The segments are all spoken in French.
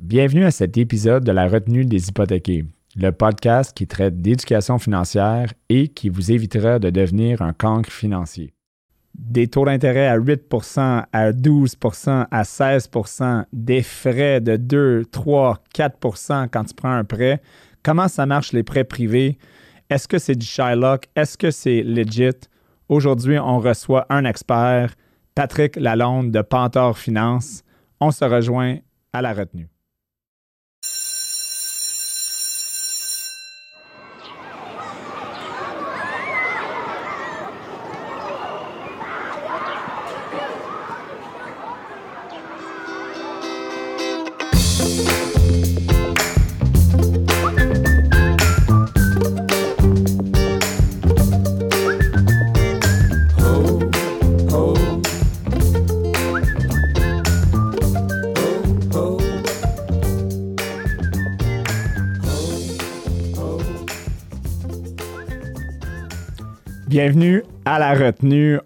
Bienvenue à cet épisode de la retenue des hypothéqués, le podcast qui traite d'éducation financière et qui vous évitera de devenir un cancre financier. Des taux d'intérêt à 8% à 12% à 16% des frais de 2, 3, 4% quand tu prends un prêt. Comment ça marche les prêts privés? Est-ce que c'est du Shylock? Est-ce que c'est legit? Aujourd'hui, on reçoit un expert, Patrick Lalonde de Pantor Finance. On se rejoint à la retenue.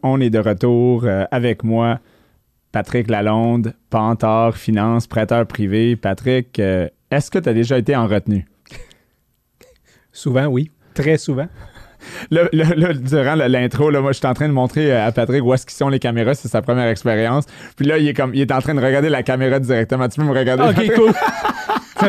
On est de retour euh, avec moi, Patrick Lalonde, Pantor, Finance, prêteur privé. Patrick, euh, est-ce que tu as déjà été en retenue? Souvent, oui. Très souvent. Là, durant l'intro, moi, je suis en train de montrer euh, à Patrick où est-ce qu'ils sont les caméras. C'est sa première expérience. Puis là, il est, comme, il est en train de regarder la caméra directement. Tu peux me regarder? OK, cool.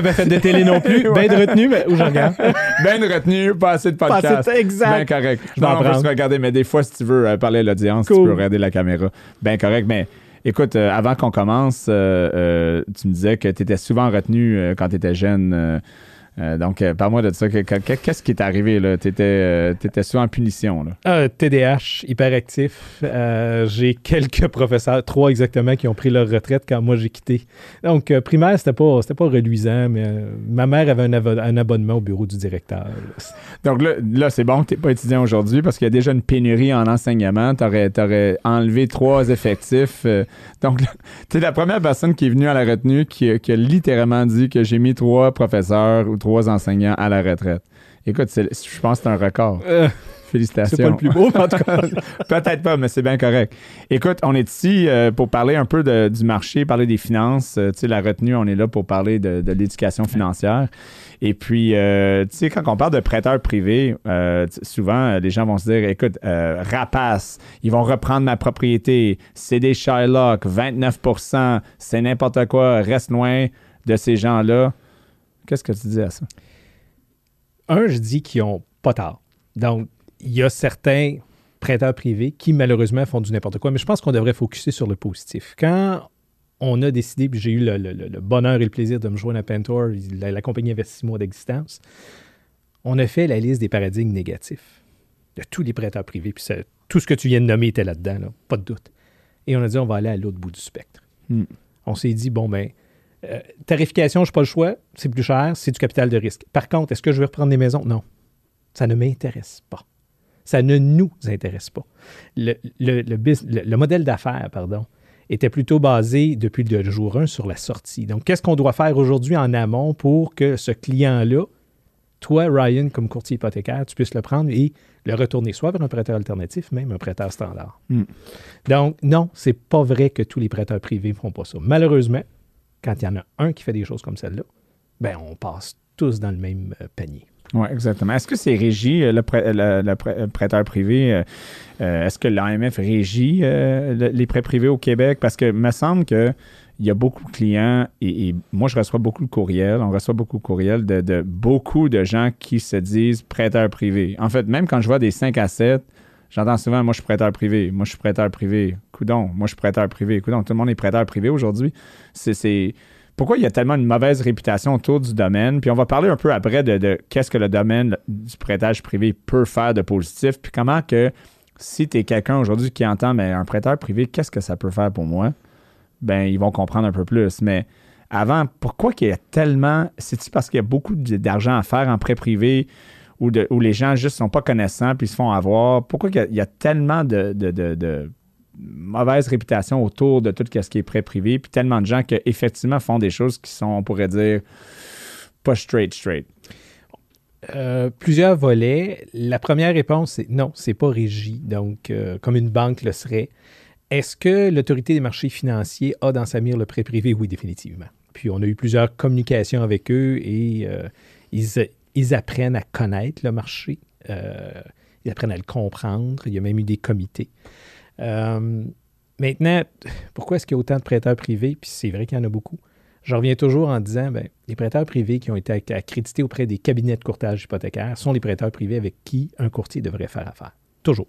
pas fait de télé non plus. Ben de retenue, mais où je regarde? Ben de retenue, pas assez de podcast. Pas exact. Ben correct. Je vais en regarder, mais des fois, si tu veux euh, parler à l'audience, tu peux regarder la caméra. Ben correct, mais écoute, euh, avant qu'on commence, euh, tu me disais que tu étais souvent retenu quand tu étais jeune. Euh, donc, euh, parle-moi de ça. Qu'est-ce qui est arrivé? Tu étais, euh, souvent en punition. Là. TDAH, ah, hyperactif. j'ai quelques professeurs, trois exactement, qui ont pris leur retraite quand moi j'ai quitté. Donc, primaire, c'était pas, pas reluisant, mais ma mère avait un, abonnement au bureau du directeur. Donc là, c'est bon que tu n'es pas étudiant aujourd'hui parce qu'il y a déjà une pénurie en enseignement. Tu aurais, enlevé trois effectifs. donc, tu es la première personne qui est venue à la retenue qui, qui a littéralement dit que j'ai mis trois professeurs ou trois enseignants à la retraite. Écoute, je pense que c'est un record. Euh, Félicitations. C'est pas le plus beau, en tout cas. Peut-être pas, mais c'est bien correct. Écoute, on est ici euh, pour parler un peu du marché, parler des finances. Euh, tu sais, la retenue, on est là pour parler de, l'éducation financière. Et puis, tu sais, quand on parle de prêteurs privés, souvent, les gens vont se dire, écoute, rapace, ils vont reprendre ma propriété, c'est des Shylock, 29% c'est n'importe quoi, reste loin de ces gens-là. Qu'est-ce que tu dis à ça? Un, je dis qu'ils n'ont pas tard. Donc, il y a certains prêteurs privés qui, malheureusement, font du n'importe quoi, mais je pense qu'on devrait focuser sur le positif. Quand on a décidé, puis j'ai eu le, bonheur et le plaisir de me joindre à Pentor, la, compagnie avait six mois d'existence, on a fait la liste des paradigmes négatifs de tous les prêteurs privés, puis tout ce que tu viens de nommer était là-dedans, pas de doute. Et on a dit, on va aller à l'autre bout du spectre. Hmm. On s'est dit, bon, ben, euh, tarification, je n'ai pas le choix, c'est plus cher, c'est du capital de risque. Par contre, est-ce que je vais reprendre des maisons? Non. Ça ne m'intéresse pas. Ça ne nous intéresse pas. Le, le, modèle d'affaires, pardon, était plutôt basé depuis le jour 1 sur la sortie. Donc, qu'est-ce qu'on doit faire aujourd'hui en amont pour que ce client-là, toi, Ryan, comme courtier hypothécaire, tu puisses le prendre et le retourner soit vers un prêteur alternatif, même un prêteur standard? Hmm. Donc, non, c'est pas vrai que tous les prêteurs privés ne font pas ça. Malheureusement, quand il y en a un qui fait des choses comme celle-là, ben on passe tous dans le même euh, panier. Oui, exactement. Est-ce que c'est régi, euh, le, prêteur privé? Euh, est-ce que l'AMF régit les prêts privés au Québec? Parce que me semble que il y a beaucoup de clients et, moi, je reçois beaucoup de courriels. On reçoit beaucoup de courriels de, de, beaucoup de gens qui se disent prêteurs privés. En fait, même quand je vois des 5 à 7, j'entends souvent moi, je suis prêteur privé. Moi, je suis prêteur privé. Coudon, moi, je suis prêteur privé. Coudon, tout le monde est prêteur privé aujourd'hui c'est pourquoi il y a tellement une mauvaise réputation autour du domaine? Puis on va parler un peu après de, qu'est-ce que le domaine du prêtage privé peut faire de positif, puis comment que si tu es quelqu'un aujourd'hui qui entend mais un prêteur privé, qu'est-ce que ça peut faire pour moi? Ben, ils vont comprendre un peu plus. Mais avant, pourquoi qu'il y a tellement. C'est-tu parce qu'il y a beaucoup d'argent à faire en prêt privé? Où les gens juste sont pas connaissants puis se font avoir? Pourquoi il y, a, tellement de mauvaise réputation autour de tout ce qui est prêt privé, puis tellement de gens qui effectivement font des choses qui sont, on pourrait dire, pas straight, straight? Euh, plusieurs volets. La première réponse, c'est non, c'est pas régi, donc euh, comme une banque le serait. Est-ce que l'autorité des marchés financiers a dans sa mire le prêt privé? Oui, définitivement. puis on a eu plusieurs communications avec eux et euh, ils, ils, apprennent à connaître le marché, euh, ils apprennent à le comprendre. Il y a même eu des comités. Euh, maintenant, pourquoi est-ce qu'il y a autant de prêteurs privés? Puis c'est vrai qu'il y en a beaucoup. Je reviens toujours en disant, ben, les prêteurs privés qui ont été accrédités auprès des cabinets de courtage hypothécaire sont les prêteurs privés avec qui un courtier devrait faire affaire. Toujours.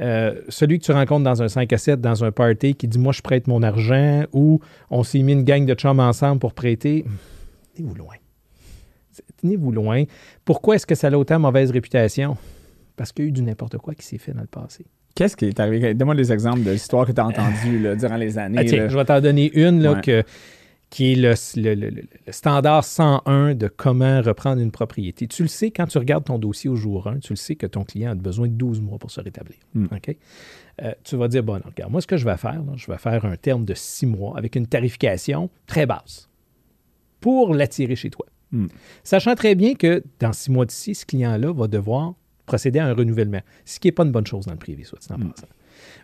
Euh, celui que tu rencontres dans un 5 à 7, dans un party, qui dit Moi, je prête mon argent, ou on s'est mis une gang de chums ensemble pour prêter, tenez-vous loin. Tenez-vous loin. Pourquoi est-ce que ça a autant mauvaise réputation? Parce qu'il y a eu du n'importe quoi qui s'est fait dans le passé. Qu'est-ce qui est arrivé? Donne-moi des exemples de l'histoire que tu as entendues durant les années. Ah, tiens, je vais t'en donner une là, que qui est le, standard 101 de comment reprendre une propriété. Tu le sais, quand tu regardes ton dossier au jour 1, tu le sais que ton client a besoin de 12 mois pour se rétablir. Hmm. Euh, tu vas dire, bon, regarde, moi, ce que je vais faire, je vais faire un terme de 6 mois avec une tarification très basse pour l'attirer chez toi. Hmm. Sachant très bien que dans 6 mois d'ici, ce client-là va devoir procéder à un renouvellement, ce qui n'est pas une bonne chose dans le privé, soit dit en hmm.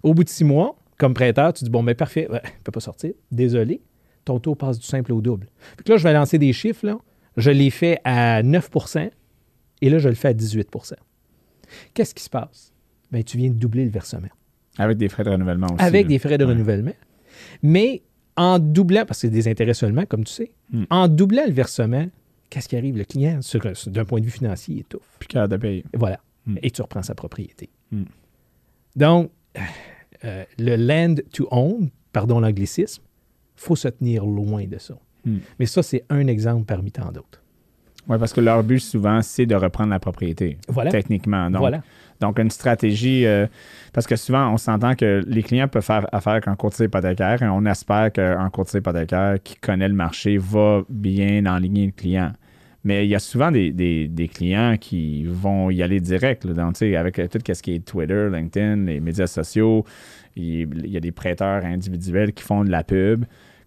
Au bout de 6 mois, comme prêteur, tu dis, bon, mais parfait, il ne peut pas sortir, désolé, ton taux passe du simple au double. Puis là, je vais lancer des chiffres. Là. Je l'ai fait à 9% et là, je le fais à 18% Qu'est-ce qui se passe? Bien, tu viens de doubler le versement. Avec des frais de renouvellement aussi. Avec des frais de renouvellement. Mais en doublant, parce que c'est des intérêts seulement, comme tu sais, hmm. en doublant le versement, qu'est-ce qui arrive? Le client, d'un point de vue financier, étouffe. Puis de payer. Voilà. Hmm. Et tu reprends sa propriété. Hmm. Donc, euh, le land to own, pardon l'anglicisme, faut se tenir loin de ça. Hmm. Mais ça, c'est un exemple parmi tant d'autres. Oui, parce que leur but, souvent, c'est de reprendre la propriété. Voilà. Techniquement. Donc, voilà. donc une stratégie. Euh, parce que souvent, on s'entend que les clients peuvent faire affaire avec un courtier hypothécaire et on espère qu'un courtier hypothécaire qui connaît le marché va bien enligner le client. Mais il y a souvent des, clients qui vont y aller direct. Avec tout ce qui est Twitter, LinkedIn, les médias sociaux, il, y a des prêteurs individuels qui font de la pub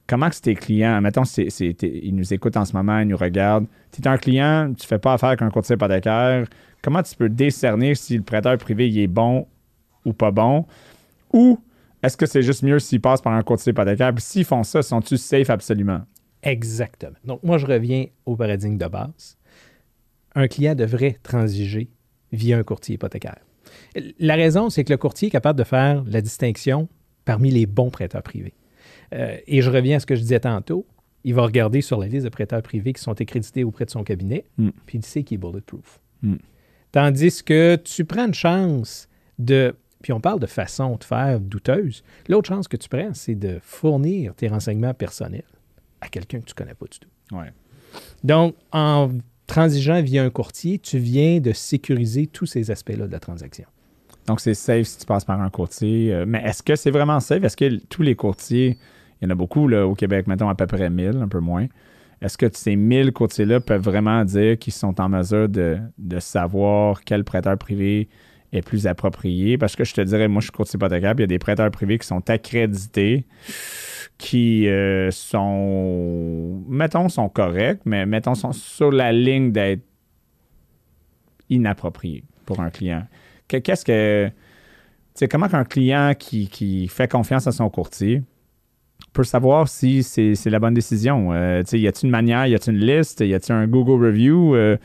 comment que tes clients, mettons, ils nous écoutent en ce moment, ils nous regardent. Tu es un client, tu ne fais pas affaire avec un courtier hypothécaire. Comment tu peux décerner si le prêteur privé est bon ou pas bon? Ou est-ce que c'est juste mieux s'ils passent par un courtier hypothécaire? Puis s'ils font ça, sont-ils safe absolument? Exactement. Donc, moi, je reviens au paradigme de base. Un client devrait transiger via un courtier hypothécaire. La raison, c'est que le courtier est capable de faire la distinction parmi les bons prêteurs privés. Euh, et je reviens à ce que je disais tantôt. Il va regarder sur la liste de prêteurs privés qui sont accrédités auprès de son cabinet, hmm. puis il sait qu'il est bulletproof. Hmm. Tandis que tu prends une chance de. Puis on parle de façon de faire douteuse. L'autre chance que tu prends, c'est de fournir tes renseignements personnels à quelqu'un que tu ne connais pas du tout. Donc, en transigeant via un courtier, tu viens de sécuriser tous ces aspects-là de la transaction. Donc, c'est safe si tu passes par un courtier. Euh, mais est-ce que c'est vraiment safe? Est-ce que tous les courtiers, il y en a beaucoup là, au Québec, mettons à peu près 1000, un peu moins. Est-ce que ces 1000 courtiers-là peuvent vraiment dire qu'ils sont en mesure de, savoir quel prêteur privé est plus approprié? Parce que je te dirais, moi, je suis courtier hypothécaire, il y a des prêteurs privés qui sont accrédités, qui euh, sont, mettons, sont corrects, mais mettons, sont sur la ligne d'être inappropriés pour un client qu'est-ce que. C'est comment qu'un client qui, fait confiance à son courtier peut savoir si c'est la bonne décision? Euh, y a-t-il une manière, y a-t-il une liste, y a-t-il un Google Review? Euh,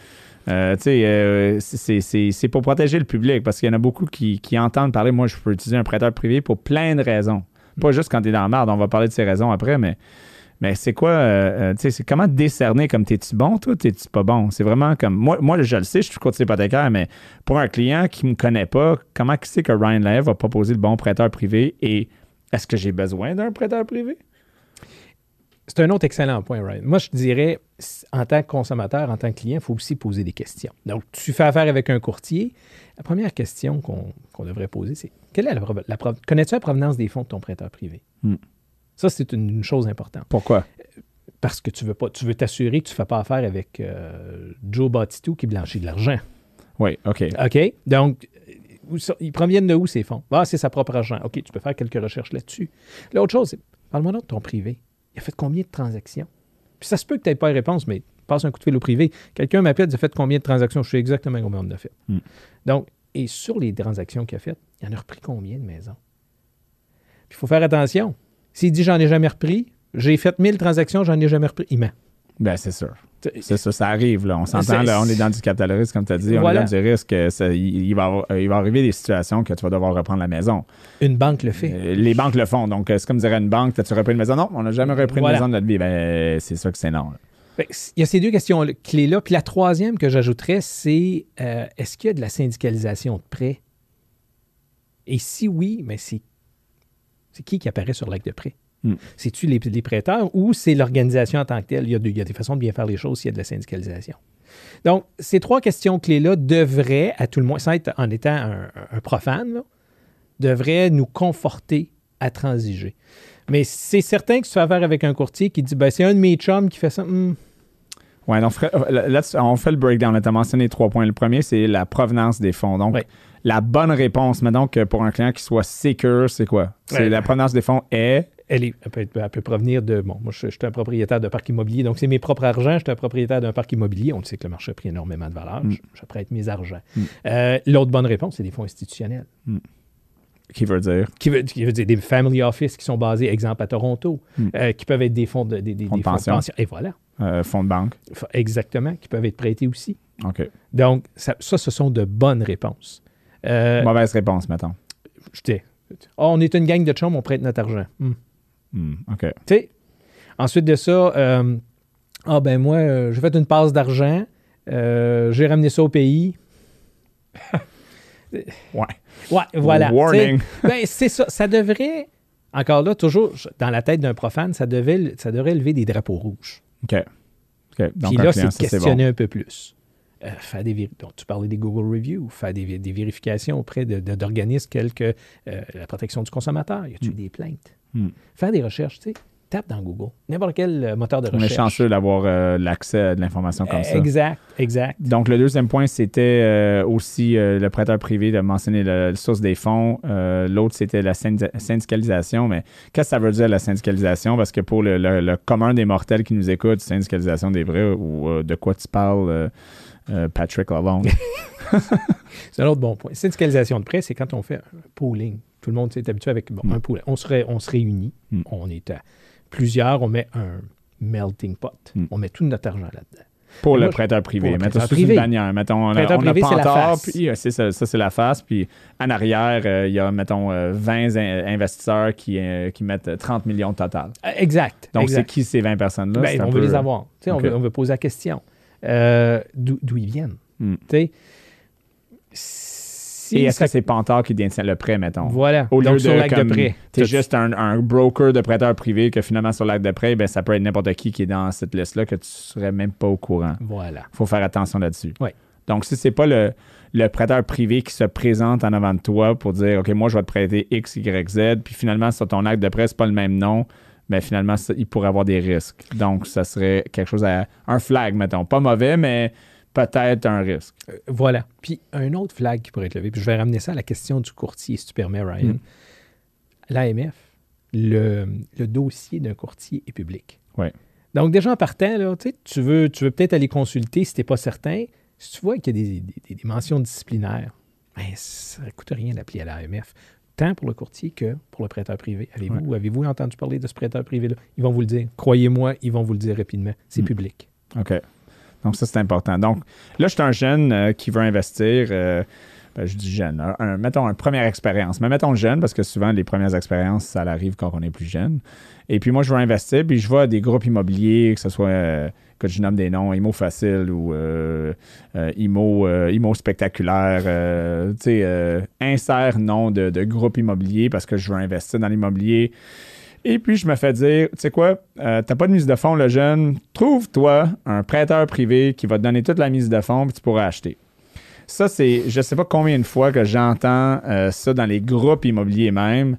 euh, euh c'est pour protéger le public parce qu'il y en a beaucoup qui, entendent parler. Moi, je peux utiliser un prêteur privé pour plein de raisons. Pas juste quand tu es dans la merde, on va parler de ces raisons après, mais mais c'est quoi, euh, euh, tu sais, c'est comment décerner comme t'es-tu bon, toi, t'es-tu pas bon? C'est vraiment comme, moi, moi, je le sais, je suis courtier hypothécaire, mais pour un client qui me connaît pas, comment qui sait que Ryan Lev va proposer le bon prêteur privé et est-ce que j'ai besoin d'un prêteur privé? C'est un autre excellent point, Ryan. Moi, je dirais, en tant que consommateur, en tant que client, il faut aussi poser des questions. Donc, tu fais affaire avec un courtier. La première question qu'on devrait poser, c'est quelle est la, la connais-tu la provenance des fonds de ton prêteur privé? Hmm. Ça, c'est une, chose importante. Pourquoi? Parce que tu veux pas, tu veux t'assurer que tu ne fais pas affaire avec euh, Joe Batitou qui blanchit de l'argent. Oui, OK. OK? Donc, ils proviennent de où ces fonds? Ah, c'est sa propre argent. OK, tu peux faire quelques recherches là-dessus. L'autre chose, c'est, parle-moi de ton privé. Il a fait combien de transactions? Puis ça se peut que tu n'aies pas de réponse, mais passe un coup de fil au privé. Quelqu'un m'appelle, il a fait combien de transactions? Je sais exactement combien on a fait. Hmm. Donc, et sur les transactions qu'il a faites, il en a repris combien de maisons? Puis il faut faire attention. S'il dit j'en ai jamais repris, J'ai fait 1000 transactions, j'en ai jamais repris. Il ment. Ben, c'est sûr. C'est ça, ça arrive. Là. On s'entend, là, on est dans du capital risque, comme tu as dit. On Voilà. est dans du risque. euh, ça- il, il va, avoir- il va arriver des situations que tu vas devoir reprendre la maison. Une banque le fait. Euh, les banques le font. Donc, euh, c'est comme dirait une banque, as-tu repris une maison? Non, on n'a jamais repris Voilà. une maison de notre vie. Ben, c'est sûr que c'est non. là. Il y a ces deux questions clés-là. Puis la troisième que j'ajouterais, c'est euh, est-ce qu'il y a de la syndicalisation de prêts? Et si oui, mais c'est, c'est qui qui apparaît sur l'acte de prêt? Hmm. C'est-tu les, les prêteurs ou c'est l'organisation en tant que telle? Il y, a de- il y a des façons de bien faire les choses s'il y a de la syndicalisation. Donc, ces trois questions clés-là devraient, à tout le moins, sans être en étant un, un profane, là, devraient nous conforter à transiger. Mais c'est certain que tu fais affaire avec un courtier qui dit ben, c'est un de mes chums qui fait ça. hmm, Fred, euh, là, on fait le breakdown. Tu as mentionné trois points. Le premier, c'est la provenance des fonds. Donc, Ouais. la bonne réponse, mais donc, pour un client qui soit secure, c'est quoi? C'est Ouais. la provenance des fonds est. elle, est- elle peut, être- elle peut provenir de. Bon, moi, je, je suis un propriétaire de parc immobilier, donc c'est mes propres argents. Je suis un propriétaire d'un parc immobilier. On le sait que le marché a pris énormément de valeur. Mm. Je, je prête mes argents. Mm. Euh, L'autre bonne réponse, c'est des fonds institutionnels. Qui veut dire? Qui veut, qui veut dire des family office qui sont basés, exemple, à Toronto, Mm. euh, qui peuvent être des fonds de, des, des- Fonds de des pension. Et voilà. euh, fonds de banque. Exactement, qui peuvent être prêtés aussi. OK. Donc, ça, ça, ce sont de bonnes réponses. Euh, Mauvaise réponse, mettons. j'étais, Ah, on est une gang de chums, on prête notre argent. Hmm. OK. Tu sais, ensuite de ça, euh, ah ben moi, euh, j'ai fait une passe d'argent, euh, j'ai ramené ça au pays. Ouais. Ouais, voilà. Warning. Ben, c'est ça. Ça devrait, encore là, toujours dans la tête d'un profane, ça, devait, ça devrait lever des drapeaux rouges. OK. OK. Donc, Puis là, c'est questionner bon. un peu plus. Euh, faire des tu parlais des Google Reviews, faire des, des vérifications auprès d'organismes tels que euh, la protection du consommateur. Y a-t-il Mm. des plaintes? Mm. Faire des recherches, tu sais, tape dans Google. N'importe quel euh, moteur de On est recherche. chanceux d'avoir euh, l'accès à de l'information comme ça. Exact, exact. Donc, le deuxième point, c'était aussi le prêteur privé de mentionner la, source des fonds. L'autre, c'était la syndi- syndicalisation. Mais qu'est-ce que ça veut dire, la syndicalisation? Parce que pour le, le- le commun des mortels qui nous écoutent, syndicalisation des vrais ou de quoi tu parles, euh, Patrick Lalonde? C'est un autre bon point. Syndicalisation de prêt, c'est quand on fait un pooling. Tout le monde s'est habitué avec bon, Mm. un pooling. On se, ré- on se réunit, Mm. on est à plusieurs, on met un melting pot. Mm. On met tout notre argent là-dedans. Pour le prêteur privé. pour le Mettons prêteur privé. une bannière. Mettons, on a, Prêteur on a privé, c'est la Pantard, face. puis euh, c'est ça, ça, c'est la face. Puis en arrière, euh, il y a, mettons, euh, 20 in- investisseurs qui, euh, qui mettent 30 millions total. Euh, Exact. Donc, c'est qui ces 20 personnes-là? Ben, C'est on veut les avoir. On, veut, on veut poser la question. Euh, D'où ils viennent. Mm. Si Et est-ce que c'est Pantard qui détient le prêt, mettons? Voilà. Au lieu Donc, de sur l'acte de prêt. T'es juste un, un broker de prêteur privé que finalement sur l'acte de prêt, ben, ça peut être n'importe qui qui est dans cette liste-là que tu serais même pas au courant. Voilà. faut faire attention là-dessus. Donc, si c'est pas le, le prêteur privé qui se présente en avant de toi pour dire OK, moi, je vais te prêter X, Y, Z, puis finalement, sur ton acte de prêt, c'est pas le même nom, mais finalement, ça- il pourrait avoir des risques. Donc, ça serait quelque chose à. Un flag, mettons. Pas mauvais, mais peut-être un risque. Euh, Voilà. Puis un autre flag qui pourrait être levé, puis je vais ramener ça à la question du courtier, si tu permets, Ryan. Mm. L'AMF, le, le dossier d'un courtier est public. Ouais. Donc, déjà en partant, là, tu veux, tu veux peut-être aller consulter si tu n'es pas certain. Si tu vois qu'il y a des, des- des mentions disciplinaires, ben, ça ne coûte rien d'appeler à l'AMF, tant pour le courtier que pour le prêteur privé. Avez-vous avez-vous entendu parler de ce prêteur privé-là? Ils vont vous le dire. Croyez-moi, ils vont vous le dire rapidement. C'est Mm. public. OK. Donc, ça, c'est important. Donc, là, je suis un jeune euh, qui veut investir. euh, ben, je dis jeune. un- un- mettons une première expérience. Mais mettons jeune, parce que souvent, les premières expériences, ça arrive quand on est plus jeune. Et puis, moi, je veux investir, puis je vais à des groupes immobiliers, que ce soit, euh, que je nomme des noms, Imo Facile ou euh, euh, Imo, euh, Imo Spectaculaire. euh, insère nom de, de groupe immobilier parce que je veux investir dans l'immobilier. Et puis, je me fais dire, tu sais quoi, t'as pas de mise de fonds, le jeune, trouve-toi un prêteur privé qui va te donner toute la mise de fonds, puis tu pourras acheter. Ça, c'est, je sais pas combien de fois que j'entends ça dans les groupes immobiliers même,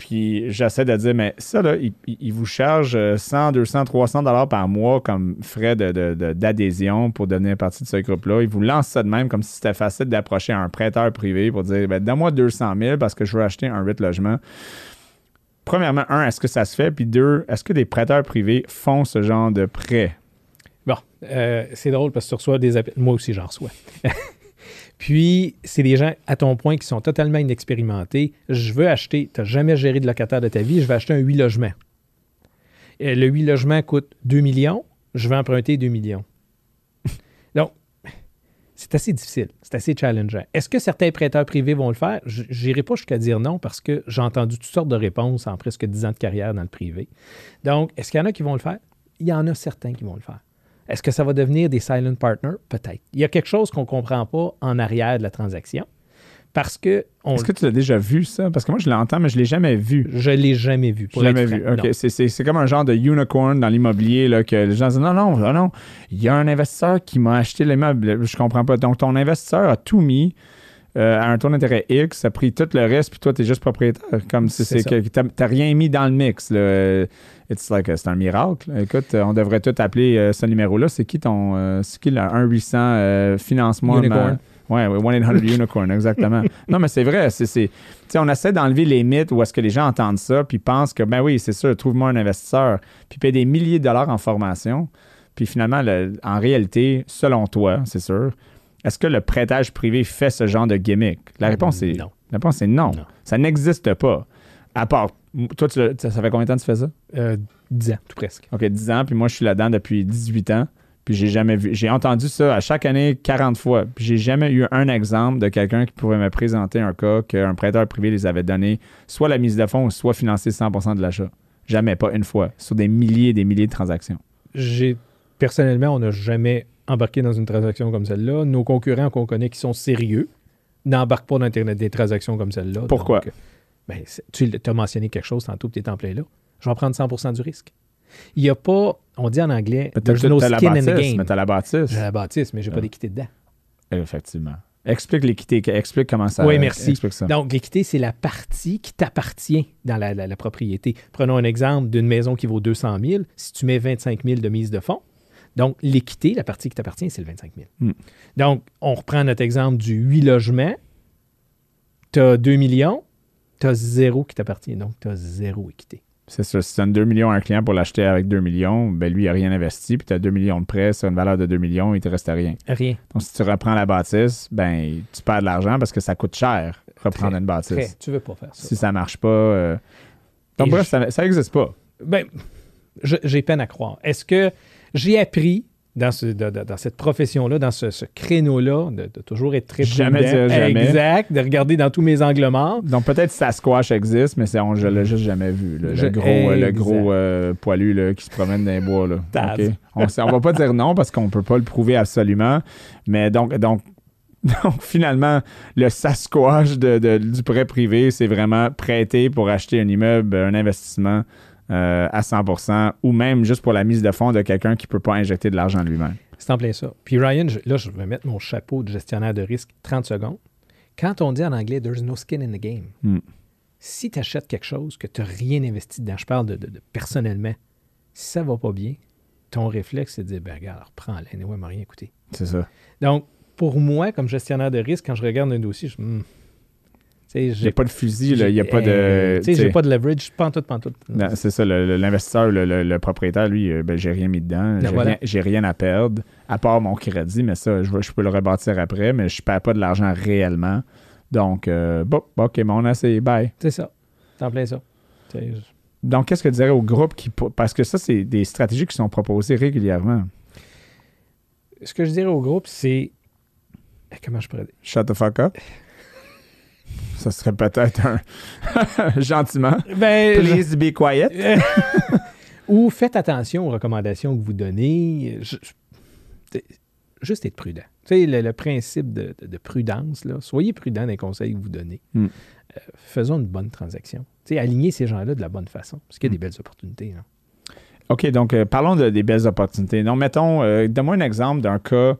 puis j'essaie de dire, mais ça, là, il, vous charge euh, 100, 200, 300 dollars par mois comme frais de- de- de- d'adhésion pour devenir partie de ce groupe-là. Il vous lance ça de même comme si c'était facile d'approcher un prêteur privé pour dire, ben, donne-moi 200 000 parce que je veux acheter un 8 logements premièrement, un, est-ce que ça se fait? Puis deux, est-ce que des prêteurs privés font ce genre de prêt? Bon, euh, c'est drôle parce que tu reçois des appels. Moi aussi, j'en reçois. Puis, c'est des gens, à ton point, qui sont totalement inexpérimentés. Je veux acheter, tu n'as jamais géré de locataire de ta vie, je vais acheter un 8 logements. Euh, Le 8 logements coûte 2 millions, je vais emprunter 2 millions. Donc, c'est assez difficile, c'est assez challengeant. Est-ce que certains prêteurs privés vont le faire? Je n'irai pas jusqu'à dire non parce que j'ai entendu toutes sortes de réponses en presque 10 ans de carrière dans le privé. Donc, est-ce qu'il y en a qui vont le faire? Il y en a certains qui vont le faire. Est-ce que ça va devenir des silent partners? Peut-être. Il y a quelque chose qu'on ne comprend pas en arrière de la transaction parce que on, Est-ce que tu l'as déjà vu, ça? Parce que moi, je l'entends, mais je ne l'ai jamais vu. je ne l'ai jamais vu. Pour jamais vu. C'est- C'est c'est comme un genre de unicorn dans l'immobilier, là, que les gens disent non, non, non, non. Il y a un investisseur qui m'a acheté l'immeuble. Je comprends pas. Donc, ton investisseur a tout mis euh, à un taux d'intérêt X, a pris tout le reste, puis toi, tu es juste propriétaire. Comme si C'est ça. que t'as rien mis dans le mix. Là. Euh, It's like, euh, c'est un miracle. Écoute, euh, on devrait tout appeler euh, ce numéro-là. C'est qui ton. euh, c'est qui le 1-800 euh, Finance-moi. Unicorn. Ouais, ouais, 1-800 Unicorn, exactement. non, mais c'est vrai. C'est, on essaie d'enlever les mythes où est-ce que les gens entendent ça puis pensent que, ben oui, c'est sûr, trouve-moi un investisseur, puis paye des milliers de dollars en formation. Puis finalement, le- en réalité, selon toi, c'est sûr, est-ce que le prêtage privé fait ce genre de gimmick? La réponse est Non. La réponse est non. Non. Ça n'existe pas. À part, toi, tu ça ça fait combien de temps que tu fais ça? Euh, 10 ans, tout presque. OK, 10 ans, puis moi, je suis là-dedans depuis 18 ans. Puis j'ai jamais vu. J'ai entendu ça à chaque année 40 fois. Puis j'ai jamais eu un exemple de quelqu'un qui pouvait me présenter un cas qu'un prêteur privé les avait donné soit la mise de fonds, soit financé 100% de l'achat. Jamais, pas une fois. Sur des milliers et des milliers de transactions. J'ai personnellement, on n'a jamais embarqué dans une transaction comme celle-là. Nos concurrents qu'on connaît qui sont sérieux n'embarquent pas dans des- des transactions comme celle-là. Pourquoi? Donc, euh, ben, tu as mentionné quelque chose tantôt, tu es en plein là. Je vais prendre 100% du risque. Il n'y a pas, on dit en anglais, there's no t'as la skin in the bâtisse, game. mais t'as la bâtisse. J'ai la bâtisse, mais j'ai pas Ouais. d'équité dedans. Effectivement. Explique l'équité. Explique comment ça. Oui, merci. Ça. Donc, l'équité, c'est la partie qui t'appartient dans la, la- la propriété. Prenons un exemple d'une maison qui vaut 200 000. Si tu mets 25 000 de mise de fonds, donc l'équité, la partie qui t'appartient, c'est le 25 000. Hmm. Donc, on reprend notre exemple du 8 logements. Tu as 2 millions, tu as zéro qui t'appartient. Donc, tu as zéro équité. C'est ça. Si tu donnes 2 millions à un client pour l'acheter avec 2 millions, ben lui, il n'a rien investi. Puis tu as 2 millions de prêts sur une valeur de 2 millions, il te reste rien. Rien. Donc, si tu reprends la bâtisse, ben tu perds de l'argent parce que ça coûte cher reprendre une bâtisse. Très. Tu veux pas faire ça. Si ça marche pas. euh, Donc, Et bref, je- ça n'existe pas. Ben, j'ai peine à croire. Est-ce que j'ai appris dans, ce- de- de- dans cette profession-là, dans ce, ce créneau-là, de, de toujours être très Jamais prudent. dire jamais. Exact, de regarder dans tous mes angles morts. Donc, peut-être Sasquatch existe, mais on, je l'ai juste jamais vu. là. Je- le gros, euh, le gros euh, poilu là, qui se promène dans les bois. Là. On ne va pas dire non parce qu'on peut pas le prouver absolument. Mais donc, donc, donc finalement, le Sasquatch de- de- du prêt privé, c'est vraiment prêter pour acheter un immeuble, un investissement euh, à 100% ou même juste pour la mise de fonds de quelqu'un qui ne peut pas injecter de l'argent lui-même. C'est en plein ça. Puis Ryan, je- là, je vais mettre mon chapeau de gestionnaire de risque 30 secondes. Quand on dit en anglais, there's no skin in the game, Hmm. si tu achètes quelque chose que tu n'as rien investi dedans, je parle de, de- de personnellement, si ça va pas bien, ton réflexe, c'est de dire, ben regarde, reprends-la, anyway, m'a rien coûté. C'est ça. Donc, pour moi, comme gestionnaire de risque, quand je regarde un dossier, je hmm, tu sais, Il n'y a pas de fusil, il n'y a pas de. Tu sais, j'ai pas de leverage, pantoute, pantoute. C'est ça, l'investisseur, le, le- le propriétaire, lui, euh, ben, j'ai rien mis dedans. J'ai, voilà. rien, à perdre, à part mon crédit, mais ça, je, peux le rebâtir après, mais je ne perds pas de l'argent réellement. Donc, euh, bon, OK, mais on a essayé, bye. C'est ça. C'est en plein ça. Donc, qu'est-ce que tu dirais au groupe qui. Parce que ça, c'est des stratégies qui sont proposées régulièrement. Ce que je dirais au groupe, c'est. eh, Comment je pourrais dire? Shut the fuck up. Ça serait peut-être un. Gentiment. Ben, Please be quiet. Ou faites attention aux recommandations que vous donnez. Je- juste être prudent. Tu sais, le, le principe de, de- de prudence, là, soyez prudent les conseils que vous donnez. Hmm. Euh, faisons une bonne transaction. Tu sais, alignez ces gens-là de la bonne façon. Parce qu'il y a Hmm. des belles opportunités. hein. OK, donc euh, parlons de- des belles opportunités. Donc, mettons, euh, donne-moi un exemple d'un cas, euh,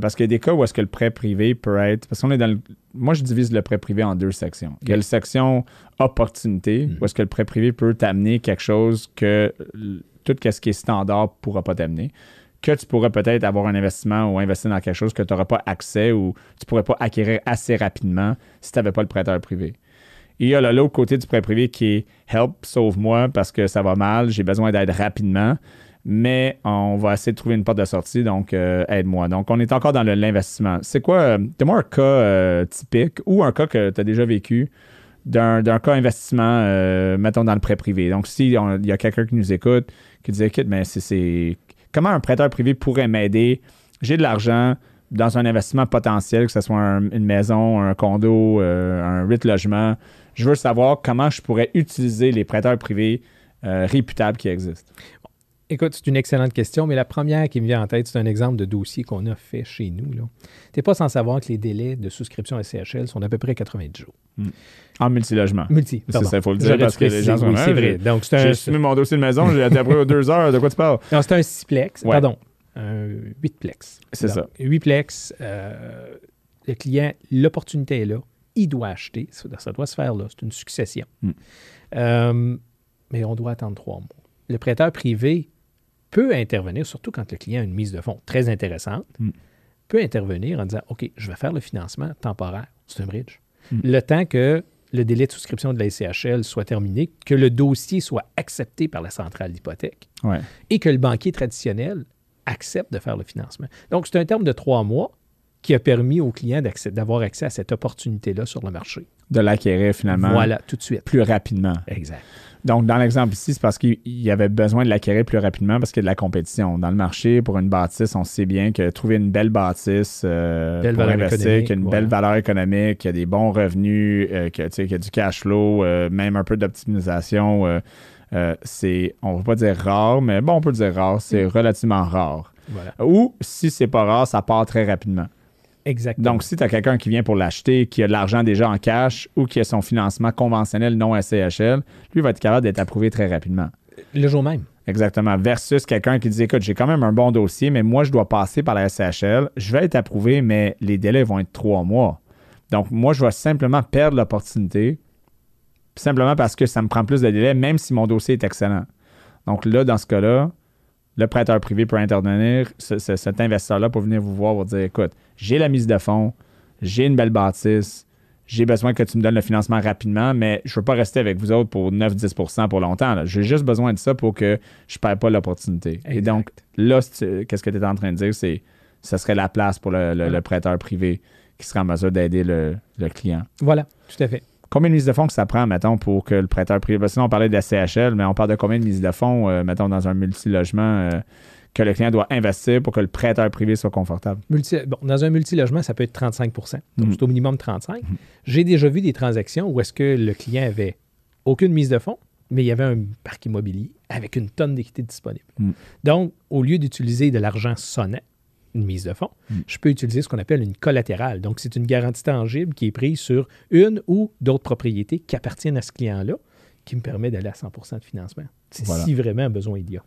parce qu'il y a des cas où est-ce que le prêt privé peut être. Parce qu'on est dans le. Moi, je divise le prêt privé en deux sections. Il y a la section opportunité, Mhm. où est-ce que le prêt privé peut t'amener quelque chose que euh, tout ce qui est standard ne pourra pas t'amener. Que tu pourrais peut-être avoir un investissement ou investir dans quelque chose que tu n'auras pas accès ou tu ne pourrais pas acquérir assez rapidement si tu n'avais pas le prêteur privé. Et il y a l'autre côté du prêt privé qui est Help, sauve-moi parce que ça va mal, j'ai besoin d'aide rapidement, mais on va essayer de trouver une porte de sortie, donc euh, aide-moi. Donc, on est encore dans l'investissement. C'est quoi, euh, donne-moi un cas euh, typique ou un cas que tu as déjà vécu d'un cas investissement, euh, mettons, dans le prêt privé? Donc, si on- il y a quelqu'un qui nous écoute, qui dit, écoute, mais c'est- c'est... Comment un prêteur privé pourrait m'aider? J'ai de l'argent dans un investissement potentiel, que ce soit un- une maison, un condo, un 8 logements. Je veux savoir comment je pourrais utiliser les prêteurs privés euh, réputables qui existent. Écoute, c'est une excellente question, mais la première qui me vient en tête, c'est un exemple de dossier qu'on a fait chez nous. Tu n'es pas sans savoir que les délais de souscription à CHL sont d'à peu près 90 jours. En multilogement. Multi, C'est ça, il faut le dire, parce que les gens sont oui, c'est vrai. Donc, c'est J'ai un, soumis mon dossier de maison, j'ai été après deux heures. De quoi tu parles? non, c'est un sixplex, Ouais. pardon, un huitplex. C'est ça. Huitplex, euh, le client, l'opportunité est là, il doit acheter, ça, ça doit se faire là, c'est une succession. Mm. Euh, mais on doit attendre trois mois. Le prêteur privé peut intervenir, surtout quand le client a une mise de fonds très intéressante, Mm. peut intervenir en disant OK, je vais faire le financement temporaire. C'est un bridge. Mm. Le temps que le délai de souscription de la SCHL soit terminé, que le dossier soit accepté par la centrale d'hypothèque Ouais. et que le banquier traditionnel accepte de faire le financement. Donc, c'est un terme de trois mois qui a permis au client d'accès- d'avoir accès à cette opportunité-là sur le marché. De l'acquérir finalement Voilà, tout de suite. plus rapidement. Exact. Donc, dans l'exemple ici, c'est parce qu'il y avait besoin de l'acquérir plus rapidement parce qu'il y a de la compétition. Dans le marché, pour une bâtisse, on sait bien que trouver une belle bâtisse euh, Belle pour valeur investir, qui a une voilà. belle valeur économique, qui a des bons revenus, euh, qui, a, qui a du cash flow, euh, même un peu d'optimisation, euh, c'est, on va pas dire rare, mais bon, on peut dire rare, c'est relativement rare. Voilà. Ou, si c'est pas rare, ça part très rapidement. Exactement. Donc, si tu as quelqu'un qui vient pour l'acheter, qui a de l'argent déjà en cash ou qui a son financement conventionnel non SCHL, lui va être capable d'être approuvé très rapidement. le jour même. Exactement. Versus quelqu'un qui dit Écoute, j'ai quand même un bon dossier, mais moi, je dois passer par la SCHL. Je vais être approuvé, mais les délais vont être trois mois. Donc, moi, je vais simplement perdre l'opportunité, simplement parce que ça me prend plus de délais, même si mon dossier est excellent. Donc, là, dans ce cas-là, le prêteur privé peut intervenir, ce- ce- cet investisseur-là peut venir vous voir pour dire Écoute, j'ai la mise de fonds, j'ai une belle bâtisse, j'ai besoin que tu me donnes le financement rapidement, mais je ne veux pas rester avec vous autres pour 9-10% pour longtemps. J'ai juste besoin de ça pour que je ne perds pas l'opportunité. Et donc, là, qu'est-ce que tu es en train de dire? C'est ce serait la place pour le, le- le prêteur privé qui serait en mesure d'aider le, le client. Voilà, tout à fait. Combien de mises de fonds que ça prend, mettons, pour que le prêteur privé. Parce que sinon, on parlait de la CHL, mais on parle de combien de mises de fonds, euh, mettons, dans un multilogement euh, que le client doit investir pour que le prêteur privé soit confortable? Multi- bon, dans un multilogement, ça peut être 35% Donc, Mhm. c'est au minimum 35 J'ai déjà vu des transactions où est-ce que le client avait aucune mise de fonds, mais il y avait un parc immobilier avec une tonne d'équité disponible. Mhm. Donc, au lieu d'utiliser de l'argent sonnant, une mise de fonds, Mhm. je peux utiliser ce qu'on appelle une collatérale. Donc, c'est une garantie tangible qui est prise sur une ou d'autres propriétés qui appartiennent à ce client-là, qui me permet d'aller à 100% de financement. C'est Voilà. si vraiment besoin il y a.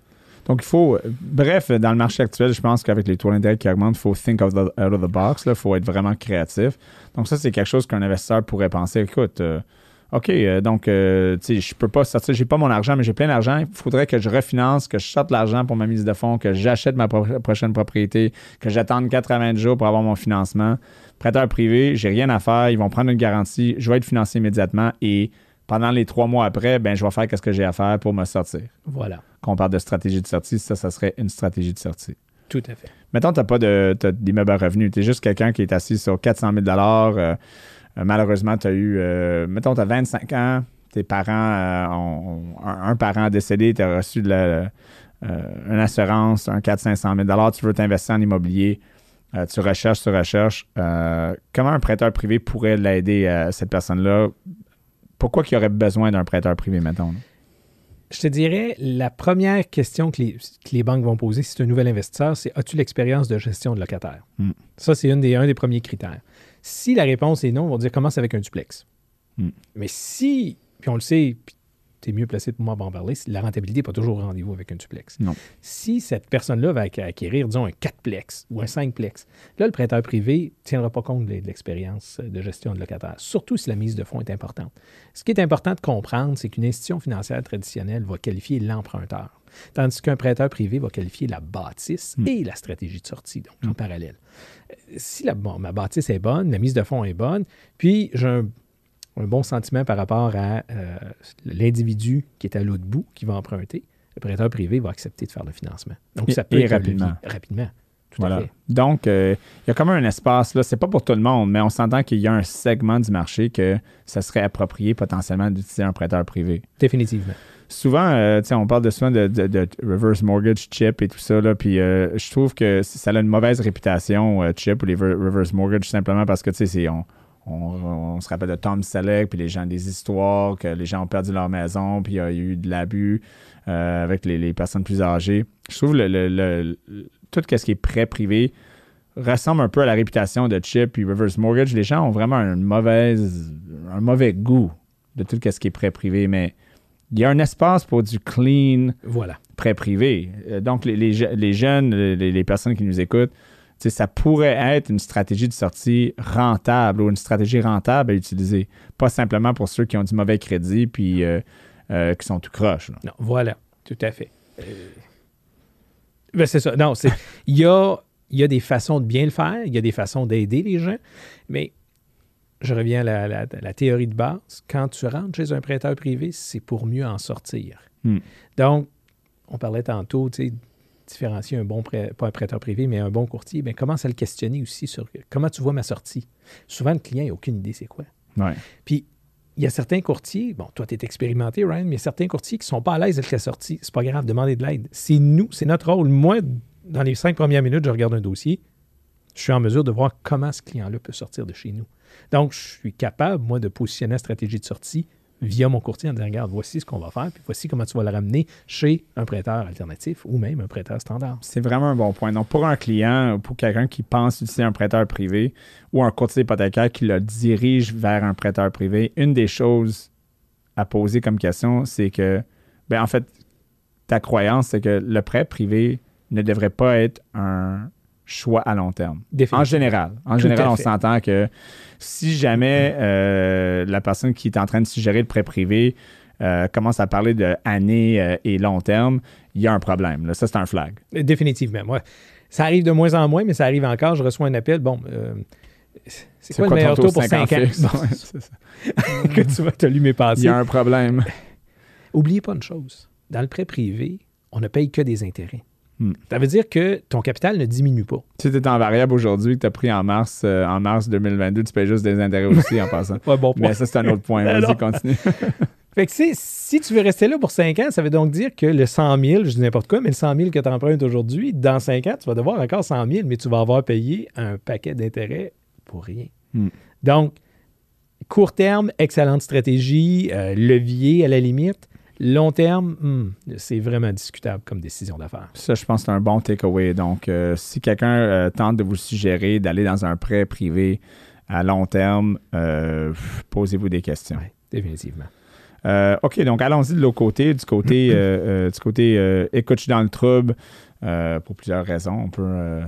Donc, il faut. Bref, dans le marché actuel, je pense qu'avec les taux d'intérêt qui augmentent, il faut think of the- out of the box. Il faut être vraiment créatif. Donc, ça, c'est quelque chose qu'un investisseur pourrait penser. Écoute, euh, OK, euh, donc, euh, tu sais, je peux pas sortir, j'ai pas mon argent, mais j'ai plein d'argent. Il faudrait que je refinance, que je sorte l'argent pour ma mise de fonds, que j'achète ma pro- prochaine propriété, que j'attende 80 jours pour avoir mon financement. Prêteur privé, j'ai rien à faire. Ils vont prendre une garantie. Je vais être financé immédiatement et pendant les trois mois après, ben, je vais faire ce que j'ai à faire pour me sortir. Voilà, Quand on parle de stratégie de sortie, ça, ça serait une stratégie de sortie. tout à fait. Mettons, tu n'as pas d'immeuble à revenus. Tu es juste quelqu'un qui est assis sur 400 000 euh, euh, Malheureusement, tu as eu, euh, mettons, tu as 25 ans, tes parents, euh, ont, ont- un, un parent décédé, tu as reçu de la, euh, une assurance, un 400-500 000 tu veux t'investir en immobilier, euh, tu recherches, tu recherches. Euh, comment un prêteur privé pourrait l'aider à cette personne-là? Pourquoi qu'il aurait besoin d'un prêteur privé, mettons? là? Je te dirais, la première question que les, que les banques vont poser si tu es un nouvel investisseur, c'est as-tu l'expérience de gestion de locataire? Mm. Ça, c'est une des, un des premiers critères. Si la réponse est non, on va dire commence avec un duplex. Mm. Mais si, puis on le sait, puis tu es mieux placé pour moi pour en parler, la rentabilité n'est pas toujours au rendez-vous avec un duplex. Non. Si cette personne-là va acqu- acquérir, disons, un 4plex ou un 5plex, là, le prêteur privé ne tiendra pas compte de, l'expérience de gestion de locataire, surtout si la mise de fonds est importante. Ce qui est important de comprendre, c'est qu'une institution financière traditionnelle va qualifier l'emprunteur, tandis qu'un prêteur privé va qualifier la bâtisse Mm. et la stratégie de sortie, donc en parallèle. Euh, Si la, bon, ma bâtisse est bonne, la mise de fonds est bonne, puis j'ai un, un bon sentiment par rapport à euh, l'individu qui est à l'autre bout, qui va emprunter, le prêteur privé va accepter de faire le financement. Donc, ça peut et être rapidement. rapidement. Tout à Voilà. fait. Donc, euh, il y a comme un espace, là, c'est pas pour tout le monde, mais on s'entend qu'il y a un segment du marché que ça serait approprié potentiellement d'utiliser un prêteur privé. Définitivement. Souvent, euh, on parle de souvent de, de- de reverse mortgage chip et tout ça, là, puis euh, je trouve que ça a une mauvaise réputation, euh, chip ou les ver- reverse mortgage, simplement parce que, tu sais, c'est- on, on, on se rappelle de Tom Selleck, puis les gens, des histoires, que les gens ont perdu leur maison, puis il y a eu de l'abus euh, avec les, les personnes plus âgées. Je trouve le, le- tout ce qui est prêt privé ressemble un peu à la réputation de chip puis reverse mortgage. Les gens ont vraiment une mauvaise, un mauvais goût de tout ce qui est prêt privé, mais il y a un espace pour du clean Voilà. prêt privé. Euh, Donc, les, les les jeunes, les, les personnes qui nous écoutent, ça pourrait être une stratégie de sortie rentable ou une stratégie rentable à utiliser. Pas simplement pour ceux qui ont du mauvais crédit puis euh, euh, qui sont tout croches. là. Non, voilà, tout à fait. Euh, ben, c'est ça. Non, c'est il y a, y a des façons de bien le faire, il y a des façons d'aider les gens, mais je reviens à la, la- la théorie de base. Quand tu rentres chez un prêteur privé, c'est pour mieux en sortir. Hmm. Donc, on parlait tantôt, tu sais, différencier un bon prêt, pas un prêteur privé, mais un bon courtier, bien, commence à le questionner aussi sur comment tu vois ma sortie. Souvent, le client n'a aucune idée c'est quoi. Ouais. Puis, il y a certains courtiers, bon, toi, tu es expérimenté, Ryan, mais il y a certains courtiers qui sont pas à l'aise avec la sortie. C'est pas grave, demandez de l'aide. C'est nous, c'est notre rôle. Moi, dans les cinq premières minutes, je regarde un dossier, je suis en mesure de voir comment ce client-là peut sortir de chez nous. Donc, je suis capable, moi, de positionner la stratégie de sortie via mon courtier en disant, regarde, voici ce qu'on va faire, puis voici comment tu vas le ramener chez un prêteur alternatif ou même un prêteur standard. C'est vraiment un bon point. Donc, pour un client, ou pour quelqu'un qui pense utiliser un prêteur privé ou un courtier hypothécaire qui le dirige vers un prêteur privé, une des choses à poser comme question, c'est que, ben, en fait, ta croyance, c'est que le prêt privé ne devrait pas être un choix à long terme. En général. En Tout général, on s'entend que si jamais euh, la personne qui est en train de suggérer le prêt privé euh, commence à parler de années euh, et long terme, il y a un problème. Là. Ça, c'est un flag. Définitivement. Moi, ça arrive de moins en moins, mais ça arrive encore. Je reçois un appel. Bon, c'est quoi, le meilleur taux pour cinq 5 ans? Bon, Ouais, que tu vas te lui Il passer. y a un problème. Oubliez pas une chose. Dans le prêt privé, on ne paye que des intérêts. Hmm. Ça veut dire que ton capital ne diminue pas. Si tu es en variable aujourd'hui que tu as pris en mars, euh, en mars 2022, tu payes juste des intérêts aussi en passant. Ouais, bon point. Mais ça, c'est un autre point. Vas-y, continue. Fait que si, si tu veux rester là pour 5 ans, ça veut donc dire que le 100 000, je dis n'importe quoi, mais le 100 000 que tu empruntes aujourd'hui, dans 5 ans, tu vas devoir encore 100 000, mais tu vas avoir payé un paquet d'intérêts pour rien. Hmm. Donc, court terme, excellente stratégie, euh, levier à la limite. Long terme, hmm, c'est vraiment discutable comme décision d'affaires. Ça, je pense que c'est un bon takeaway. Donc, euh, si quelqu'un euh, tente de vous suggérer d'aller dans un prêt privé à long terme, euh, posez-vous des questions. Oui, définitivement. OK, donc allons-y de l'autre côté, du côté, du côté écoute, je suis dans le trouble pour plusieurs raisons. On peut,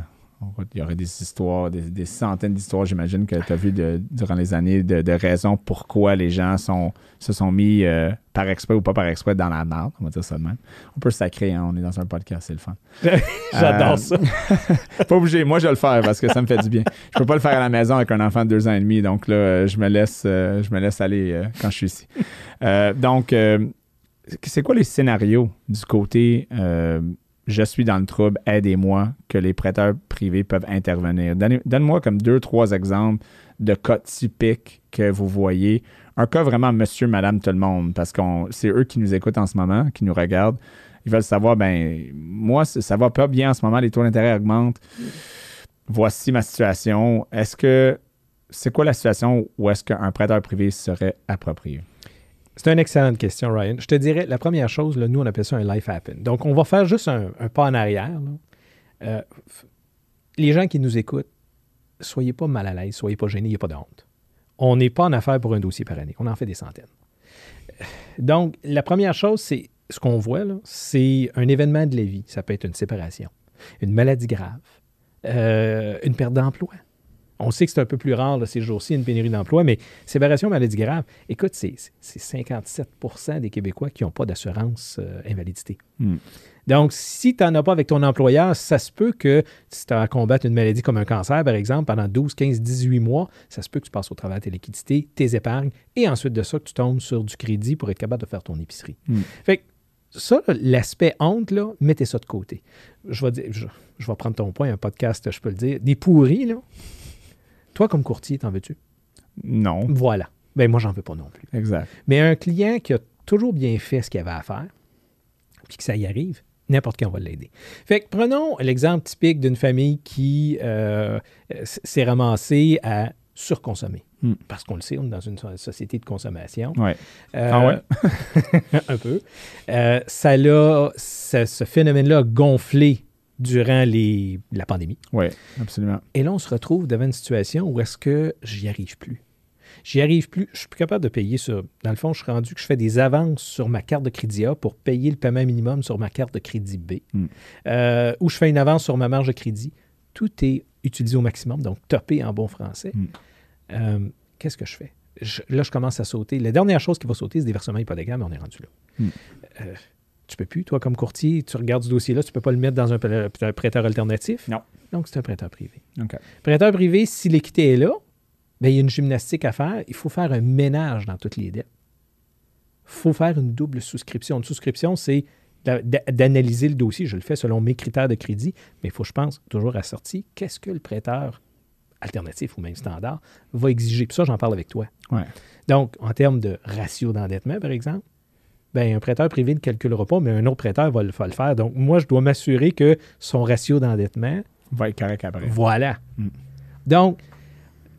il y aurait des histoires, des, des centaines d'histoires, j'imagine, que tu as vues durant les années de, de raisons pourquoi les gens sont, se sont mis euh, par exprès ou pas par exprès dans la merde, on va dire ça de même. On peut sacrer, hein, on est dans un podcast, c'est le fun. J'adore Euh, ça. pas obligé, moi je vais le faire parce que ça me fait du bien. Je peux pas le faire à la maison avec un enfant de deux ans et demi, donc là, je me laisse, euh, je me laisse aller quand je suis ici. Donc, c'est quoi les scénarios du côté je suis dans le trouble, aidez-moi, que les prêteurs privés peuvent intervenir? Donne-moi comme deux, trois exemples de cas typiques que vous voyez. Un cas vraiment monsieur, madame, tout le monde, parce que c'est eux qui nous écoutent en ce moment, qui nous regardent. Ils veulent savoir, ben, moi, ça va pas bien en ce moment, les taux d'intérêt augmentent. Voici ma situation. Est-ce que c'est quoi la situation où est-ce qu'un prêteur privé serait approprié? C'est une excellente question, Ryan. Je te dirais, la première chose, nous, on appelle ça un life happen. Donc, on va faire juste un, pas en arrière. Euh, les gens qui nous écoutent, soyez pas mal à l'aise, soyez pas gênés, il n'y a pas de honte. On n'est pas en affaire pour un dossier par année. On en fait des centaines. Donc, la première chose, c'est ce qu'on voit, c'est un événement de la vie. Ça peut être une séparation, une maladie grave, euh, une perte d'emploi. On sait que c'est un peu plus rare là, ces jours-ci, une pénurie d'emploi, mais séparation, maladie grave, écoute, c'est c'est 57% des Québécois qui n'ont pas d'assurance euh, invalidité. Hmm. Donc, si tu n'en as pas avec ton employeur, ça se peut que si tu as à combattre une maladie comme un cancer, par exemple, pendant 12, 15, 18 mois, ça se peut que tu passes au travers de tes liquidités, tes épargnes, et ensuite de ça, que tu tombes sur du crédit pour être capable de faire ton épicerie. Hmm. Fait que ça, l'aspect honte, là, mettez ça de côté. Je vais, dire, je, je vais prendre ton point, un podcast, je peux le dire. Des pourris, là. Toi, comme courtier, t'en veux-tu? Non. Voilà. Ben moi, j'en veux pas non plus. Exact. Mais un client qui a toujours bien fait ce qu'il avait à faire, puis que ça y arrive, n'importe qui on va l'aider. Fait que prenons l'exemple typique d'une famille qui euh, s'est ramassée à surconsommer. Hmm. Parce qu'on le sait, on est dans une so- société de consommation. Ouais. Euh, Ah ouais? un peu. Euh, ça l'a, ça- ce phénomène-là a gonflé durant les, la pandémie. Oui, absolument. Et là, on se retrouve devant une situation où est-ce que j'y arrive plus. J'y arrive plus. Je suis plus capable de payer sur. Dans le fond, je suis rendu que je fais des avances sur ma carte de crédit A pour payer le paiement minimum sur ma carte de crédit B. Mm. Euh, ou je fais une avance sur ma marge de crédit. Tout est utilisé au maximum, donc topé en bon français. Mm. Euh, Qu'est-ce que je fais? Je- là, je commence à sauter. La dernière chose qui va sauter, c'est des versements hypothécaires, mais on est rendu là. Mm. Euh, tu peux plus, toi, comme courtier, tu regardes ce dossier-là, tu peux pas le mettre dans un prê- un prêteur alternatif. Non. Donc, c'est un prêteur privé. OK. Prêteur privé, si l'équité est là, ben, il y a une gymnastique à faire. Il faut faire un ménage dans toutes les dettes. Il faut faire une double souscription. Une souscription, c'est d'a- d'a- d'analyser le dossier. Je le fais selon mes critères de crédit, mais il faut, je pense, toujours assorti qu'est-ce que le prêteur alternatif ou même standard va exiger? Puis ça, j'en parle avec toi. Ouais. Donc, en termes de ratio d'endettement, par exemple, ben, un prêteur privé ne calculera pas, mais un autre prêteur va le, va le faire. Donc, moi, je dois m'assurer que son ratio d'endettement Va être correct après. voilà. Mm. Donc,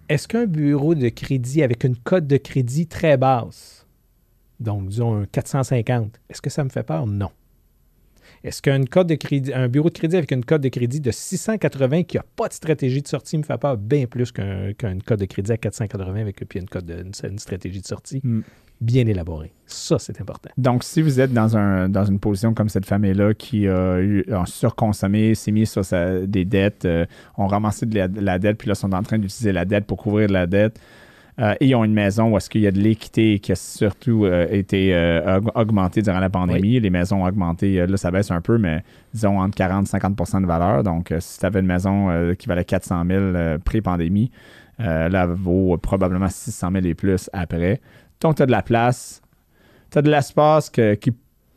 est-ce qu'un bureau de crédit avec une cote de crédit très basse, donc disons un 450, est-ce que ça me fait peur? Non. Est-ce qu'un cote de crédit, un bureau de crédit avec une cote de crédit de 680 qui n'a pas de stratégie de sortie me fait peur? Bien plus qu'un cote de crédit à 480 avec puis une, cote de, une, une stratégie de sortie Mm. Bien élaborée. Ça, c'est important. Donc, si vous êtes dans, un, dans une position comme cette famille-là qui a, eu, a surconsommé, s'est mis sur sa- des dettes, euh, ont ramassé de la, de la dette, puis là, sont en train d'utiliser la dette pour couvrir de la dette, euh, et ils ont une maison où est-ce qu'il y a de l'équité qui a surtout euh, été aug- augmentée durant la pandémie. Les maisons ont augmenté, là, ça baisse un peu, mais disons entre 40 et 50% de valeur. Donc, si tu avais une maison qui valait 400 000 euh, pré-pandémie, là, elle vaut probablement 600 000 et plus après. Donc, tu as de la place, tu as de l'espace que- qui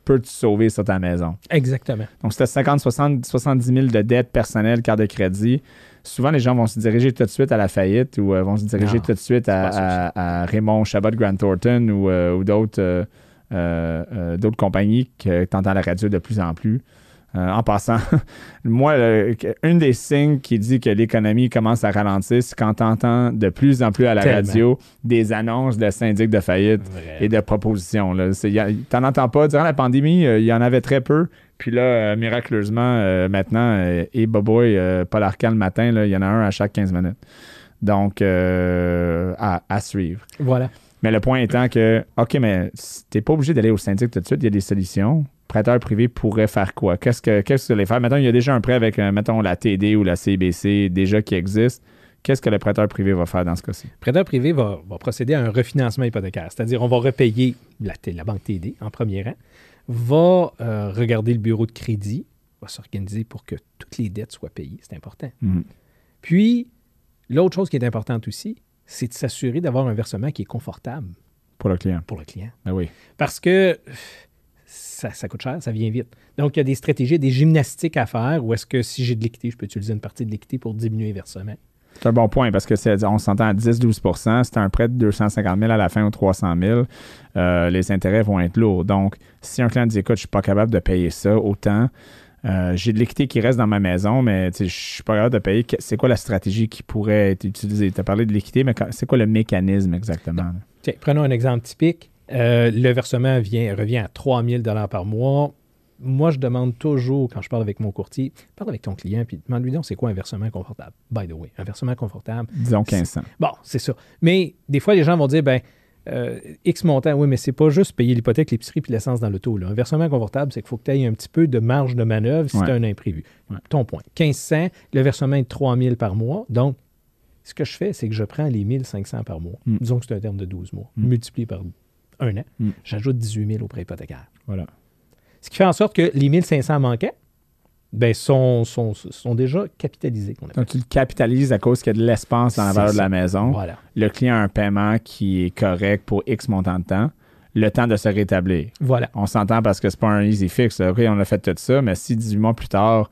peut te sauver sur ta maison. Exactement. Donc, si tu as 50, 60, 70 000 de dettes personnelles, carte de crédit, souvent les gens vont se diriger tout de suite à la faillite ou euh, vont se diriger Non, tout de suite à, Raymond Chabot Grant Thornton ou, euh, ou d'autres euh, euh, euh, d'autres compagnies que tu entends à la radio de plus en plus. Euh, en passant, moi, le- une des signes qui dit que l'économie commence à ralentir, c'est quand tu entends de plus en plus à la Tellement. radio des annonces de syndics de faillite et de propositions. T'en entends pas. Durant la pandémie, euh, il y en avait très peu. Puis là, euh, miraculeusement, maintenant, et Boboy, Paul Arcand le matin, il y en a un à chaque 15 minutes. Donc, à, à suivre. Voilà. Mais le point étant que, OK, mais t'es pas obligé d'aller au syndic tout de suite, il y a des solutions. Prêteur privé pourrait faire quoi? Qu'est-ce que qu'est-ce que vous allez faire? Mettons, il y a déjà un prêt avec, euh, mettons, la TD ou la CBC déjà qui existe. Qu'est-ce que le prêteur privé va faire dans ce cas-ci? prêteur privé va, va procéder à un refinancement hypothécaire, c'est-à-dire on va repayer la, banque TD en premier rang, va euh, regarder le bureau de crédit, va s'organiser pour que toutes les dettes soient payées, c'est important. Mhm. Puis, l'autre chose qui est importante aussi, c'est de s'assurer d'avoir un versement qui est confortable Pour le client. pour le client. Ben oui. Parce que ça, ça coûte cher, ça vient vite. Donc, il y a des stratégies, des gymnastiques à faire où est-ce que si j'ai de l'équité, je peux utiliser une partie de l'équité pour diminuer le versement. C'est un bon point parce que c'est, on s'entend à 10-12% C'est un prêt de 250 000 à la fin ou 300 000. euh, les intérêts vont être lourds. Donc, si un client dit écoute, je suis pas capable de payer ça, autant euh, j'ai de l'équité qui reste dans ma maison, mais je suis pas capable de payer. C'est quoi la stratégie qui pourrait être utilisée? Tu as parlé de l'équité, mais c'est quoi le mécanisme exactement? Tiens, prenons un exemple typique. Euh, le versement vient, revient à 3 000 par mois. Moi, je demande toujours, quand je parle avec mon courtier, parle avec ton client, puis demande-lui donc c'est quoi un versement confortable? By the way, un versement confortable. Disons 1500. Bon, c'est ça. Mais des fois, les gens vont dire, ben, euh, X montant, oui, mais c'est pas juste payer l'hypothèque, l'épicerie puis l'essence dans l'auto. Un versement confortable, c'est qu'il faut que tu aies un petit peu de marge de manœuvre si Ouais. tu as un imprévu. Ouais. Ton point. 1500, le versement est de 3000 par mois. Donc, ce que je fais, c'est que je prends les 1500 par mois. Mm. Disons que c'est un terme de 12 mois. Mm. Multiplié par un an. Mm. J'ajoute 18 000 au prêt hypothécaire. Voilà. Ce qui fait en sorte que les 1500 manquants ben, sont, sont, sont déjà capitalisés. Donc, tu le capitalises à cause qu'il y a de l'espace dans la valeur de la maison. Voilà. Le client a un paiement qui est correct pour X montant de temps. le temps de se rétablir. Voilà. On s'entend parce que c'est pas un easy fix. OK, on a fait tout ça, mais si 18 mois plus tard,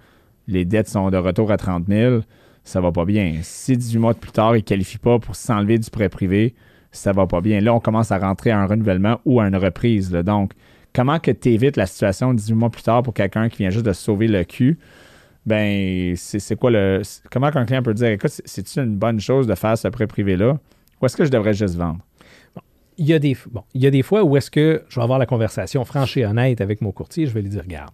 les dettes sont de retour à 30 000, ça va pas bien. Si 18 mois plus tard, il ne qualifie pas pour s'enlever du prêt privé, ça va pas bien. Là, on commence à rentrer à un renouvellement ou à une reprise. là. Donc, comment que tu évites la situation 18 mois plus tard pour quelqu'un qui vient juste de se sauver le cul? Ben, c'est quoi le. Comment qu'un client peut dire, écoute, c'est- c'est-tu une bonne chose de faire ce prêt privé-là? Ou est-ce que je devrais juste vendre? Il y, a des, bon, il y a des fois où est-ce que je vais avoir la conversation franche et honnête avec mon courtier, je vais lui dire, regarde,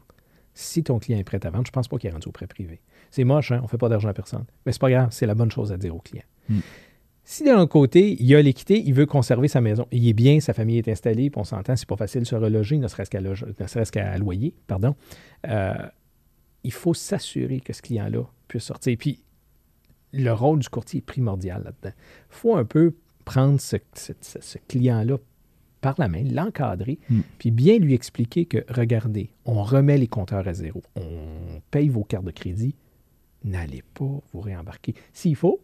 si ton client est prêt à vendre, je pense pas qu'il est rendu au prêt privé. C'est moche, hein? on fait pas d'argent à personne. Mais c'est pas grave, c'est la bonne chose à dire au client. Hmm. Si d'un côté, il a l'équité, il veut conserver sa maison, il est bien, sa famille est installée, puis on s'entend, c'est pas facile de se reloger, ne serait-ce qu'à ne serait-ce qu'à loyer, pardon. Euh, il faut s'assurer que ce client-là puisse sortir. Puis le rôle du courtier est primordial là-dedans. Il faut un peu prendre ce, ce- ce- ce client-là par la main, l'encadrer, Mm. puis bien lui expliquer que, regardez, on remet les compteurs à zéro, on paye vos cartes de crédit, n'allez pas vous réembarquer. S'il faut,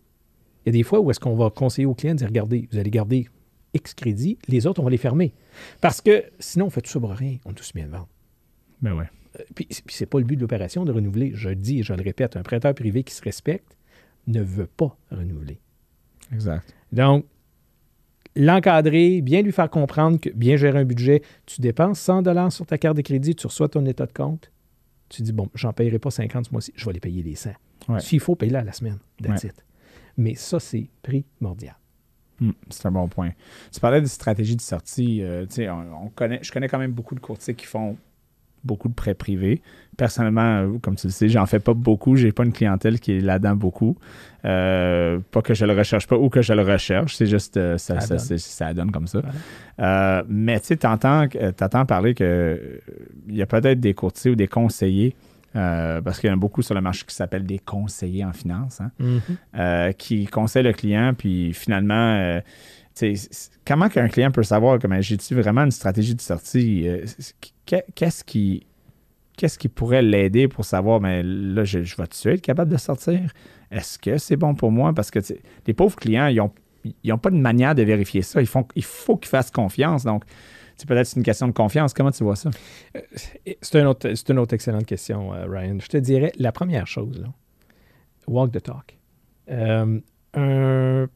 il y a des fois où est-ce qu'on va conseiller au client de dire, regardez, vous allez garder X crédits, les autres, on va les fermer. Parce que sinon, on fait tout ça pour rien, on est tous bien de vendre. Ben ouais. Euh, Puis, puis c'est pas le but de l'opération de renouveler. Je le dis et je le répète, un prêteur privé qui se respecte ne veut pas renouveler. Exact. Donc, l'encadrer, bien lui faire comprendre que bien gérer un budget, tu dépenses 100 dollars sur ta carte de crédit, tu reçois ton état de compte, tu dis, bon, j'en payerai pas 50 ce mois-ci, je vais les payer les 100. Ouais. S'il faut, payer à la semaine. That's Ouais. it. Mais ça, c'est primordial. Hmm, c'est un bon point. Tu parlais de stratégie de sortie. euh, on, on connaît, je connais quand même beaucoup de courtiers qui font beaucoup de prêts privés. Personnellement, euh, comme tu le sais, j'en fais pas beaucoup. J'ai pas une clientèle qui est là-dedans beaucoup. Euh, pas que je le recherche pas ou que je le recherche. C'est juste euh, ça, Ça ça, donne. c'est- ça donne comme ça. Voilà. Euh, mais tu sais, t'entends, parler que il y a peut-être des courtiers ou des conseillers. Euh, parce qu'il y en a beaucoup sur le marché qui s'appellent des conseillers en finance. hein euh, qui conseille le client, puis finalement, euh, comment qu'un client peut savoir comment j'ai-tu vraiment une stratégie de sortie? Qu'est-ce qui, qu'est-ce qui pourrait l'aider pour savoir, mais là, je, je vais-tu être capable de sortir? Est-ce que c'est bon pour moi? Parce que les pauvres clients, ils n'ont ils ont pas de manière de vérifier ça. Ils font, il faut qu'ils fassent confiance. Donc, peut-être c'est une question de confiance. Comment tu vois ça? Et C'est un autre- une autre excellente question, euh, Ryan. Je te dirais, la première chose, là, walk the talk. Euh, un-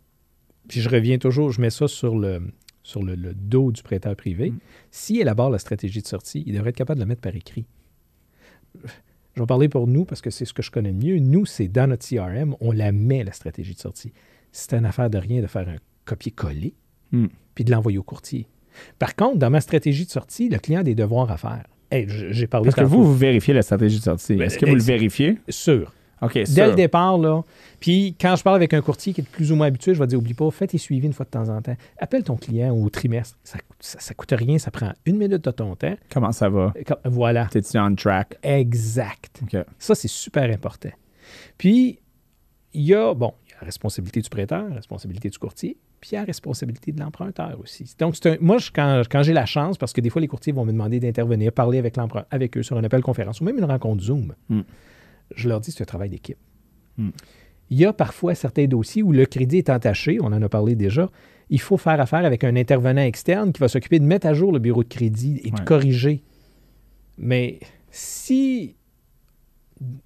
puis je reviens toujours, je mets ça sur le, sur le, le dos du prêteur privé. Mm. S'il élabore la stratégie de sortie, il devrait être capable de la mettre par écrit. Je vais parler pour nous parce que c'est ce que je connais le mieux. Nous, c'est dans notre CRM, on la met, la stratégie de sortie. C'est une affaire de rien de faire un copier-coller Mm. puis de l'envoyer au courtier. Par contre, dans ma stratégie de sortie, le client a des devoirs à faire. Hey, J'ai parlé Parce que vous, vous vérifiez la stratégie de sortie. Ben, Est-ce que vous le vérifiez? Sûr. Dès sûr. le départ, là. Puis quand je parle avec un courtier qui est plus ou moins habitué, je vais dire oublie pas, fais tes suivis une fois de temps en temps. Appelle ton client au trimestre. Ça, coûte- ça, ça coûte rien, ça prend une minute de ton temps. Comment ça va? Voilà. T'es-tu on track? Exact. Ça, c'est super important. Puis, il y a, bon, il y a la responsabilité du prêteur, la responsabilité du courtier, puis la responsabilité de l'emprunteur aussi. Donc, c'est un- moi, je- quand, quand j'ai la chance, parce que des fois, les courtiers vont me demander d'intervenir, parler avec, l'emprunt- avec eux sur un appel conférence ou même une rencontre Zoom, Mm. je leur dis c'est un travail d'équipe. Mm. Il y a parfois certains dossiers où le crédit est entaché, on en a parlé déjà. Il faut faire affaire avec un intervenant externe qui va s'occuper de mettre à jour le bureau de crédit et de corriger. Mais si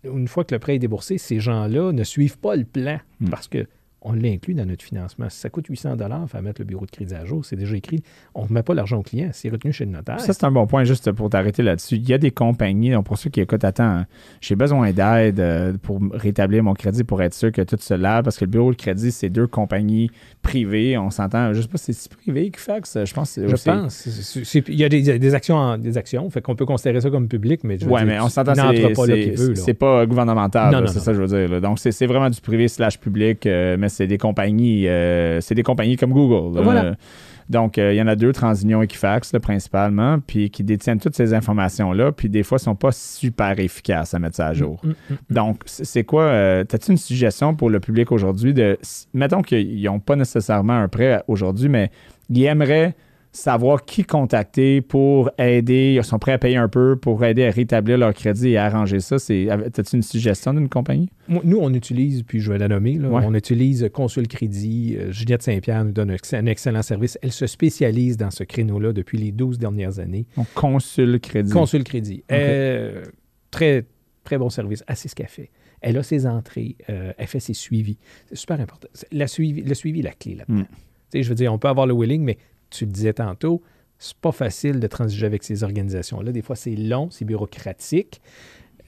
une fois que le prêt est déboursé, ces gens-là ne suivent pas le plan Mm. parce que on l'inclut dans notre financement. Si ça coûte 800 dollars, faire mettre le bureau de crédit à jour, c'est déjà écrit. On ne remet pas l'argent au client, c'est retenu chez le notaire. Ça, c'est un bon point, juste pour t'arrêter là-dessus. Il y a des compagnies, donc pour ceux qui écoutent, attends, j'ai besoin d'aide euh, pour rétablir mon crédit pour être sûr que tout se lave, parce que le bureau de crédit, c'est deux compagnies privées. On s'entend, je sais pas si c'est privé qui fait ça. Je pense que je pense. Il y a des, des actions, en- des actions, fait qu'on peut considérer ça comme public, mais je veux Ouais, dire, mais on s'entend, c'est pas pas gouvernemental, c'est ça que je veux dire. là. Donc, c'est c'est vraiment du privé slash public, euh, mais c'est des compagnies, euh, c'est des compagnies comme Google. Donc, euh, il y en a deux, TransUnion, Equifax, là, principalement, puis qui détiennent toutes ces informations-là, puis des fois, ne sont pas super efficaces à mettre ça à jour. Mm, mm, mm. Donc, c'est quoi, euh, as-tu une suggestion pour le public aujourd'hui de, mettons qu'ils n'ont pas nécessairement un prêt aujourd'hui, mais ils aimeraient savoir qui contacter pour aider. Ils sont prêts à payer un peu pour aider à rétablir leur crédit et à arranger ça. As-tu une suggestion d'une compagnie? Nous, on utilise, puis je vais la nommer, on utilise Consul Crédit. Euh, Juliette Saint-Pierre nous donne un, excellent service. Elle se spécialise dans ce créneau-là depuis les 12 dernières années. Donc, Consul Crédit. Consul Crédit. Euh, très, très bon service. Assez ce qu'elle fait. Elle a ses entrées, euh, elle fait ses suivis. C'est super important. La suivi, le suivi est la clé là-dedans. Hmm. Je veux dire, on peut avoir le willing, mais tu le disais tantôt, c'est pas facile de transiger avec ces organisations-là. Des fois, c'est long, c'est bureaucratique.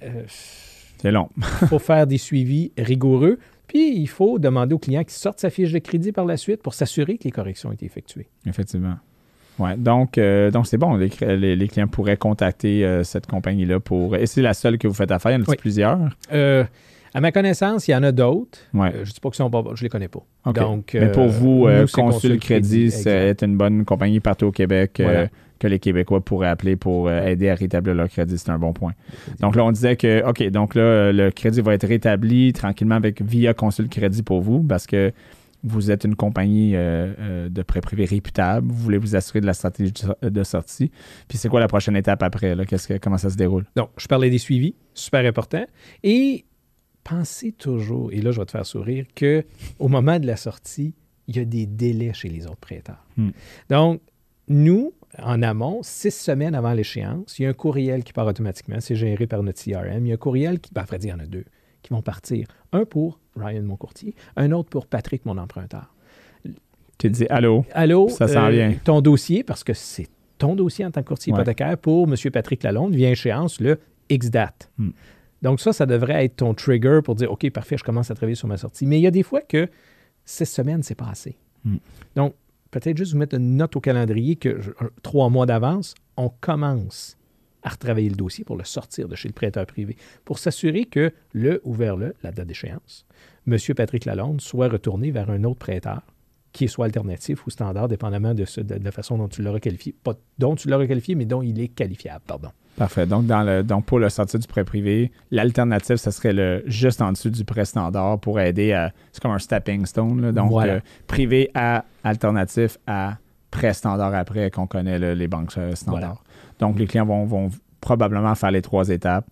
Euh, c'est long. Il faut faire des suivis rigoureux. Puis, il faut demander au client qu'il sorte sa fiche de crédit par la suite pour s'assurer que les corrections ont été effectuées. Effectivement. Ouais, donc, euh, donc c'est bon. Les, clients pourraient contacter euh, cette compagnie-là pour. Et c'est la seule que vous faites affaire? Il y en a plusieurs? À ma connaissance, il y en a d'autres. Ouais. je ne dis pas que sont pas je les connais pas. Donc, Mais pour vous, Consul Crédit, c'est une bonne compagnie partout au Québec que les Québécois pourraient appeler pour aider à rétablir leur crédit. C'est un bon point. Donc là, on disait que, OK, donc là, le crédit va être rétabli tranquillement avec via Consul Crédit pour vous parce que vous êtes une compagnie de prêt privé réputable, vous voulez vous assurer de la stratégie de sortie. Puis c'est quoi la prochaine étape après? Là? Que, comment ça se déroule? Donc, je parlais des suivis, super important. Et pensez toujours, et là je vais te faire sourire, qu'au moment de la sortie, il y a des délais chez les autres prêteurs. Hmm. Donc, nous, en amont, six semaines avant l'échéance, il y a un courriel qui part automatiquement. C'est géré par notre CRM. Il y a un courriel qui, ben, à vrai dire, il y en a deux qui vont partir. Un pour Ryan, mon courtier, un autre pour Patrick, mon emprunteur. Tu dis Allô? Allô? Ça sent bien. Ton dossier, parce que c'est ton dossier en tant que courtier hypothécaire pour M. Patrick Lalonde, vient échéance le X date. Hmm. Donc ça, ça devrait être ton trigger pour dire, OK, parfait, je commence à travailler sur ma sortie. Mais il y a des fois que six semaines, c'est pas assez. Hmm. Donc, peut-être juste vous mettre une note au calendrier que trois mois d'avance, on commence à retravailler le dossier pour le sortir de chez le prêteur privé, pour s'assurer que le ou vers le, la date d'échéance, M. Patrick Lalonde soit retourné vers un autre prêteur qui soit alternatif ou standard, dépendamment de, la façon dont tu l'auras qualifié. Pas dont tu l'auras qualifié, mais dont il est qualifiable, pardon. Parfait. Donc, dans le, donc pour le sortir du prêt privé, l'alternative, ce serait le juste en dessous du prêt standard pour aider à. C'est comme un stepping stone. donc, euh, privé à alternatif à prêt standard après qu'on connaît les banques euh, standards. Donc, les clients vont, vont probablement faire les trois étapes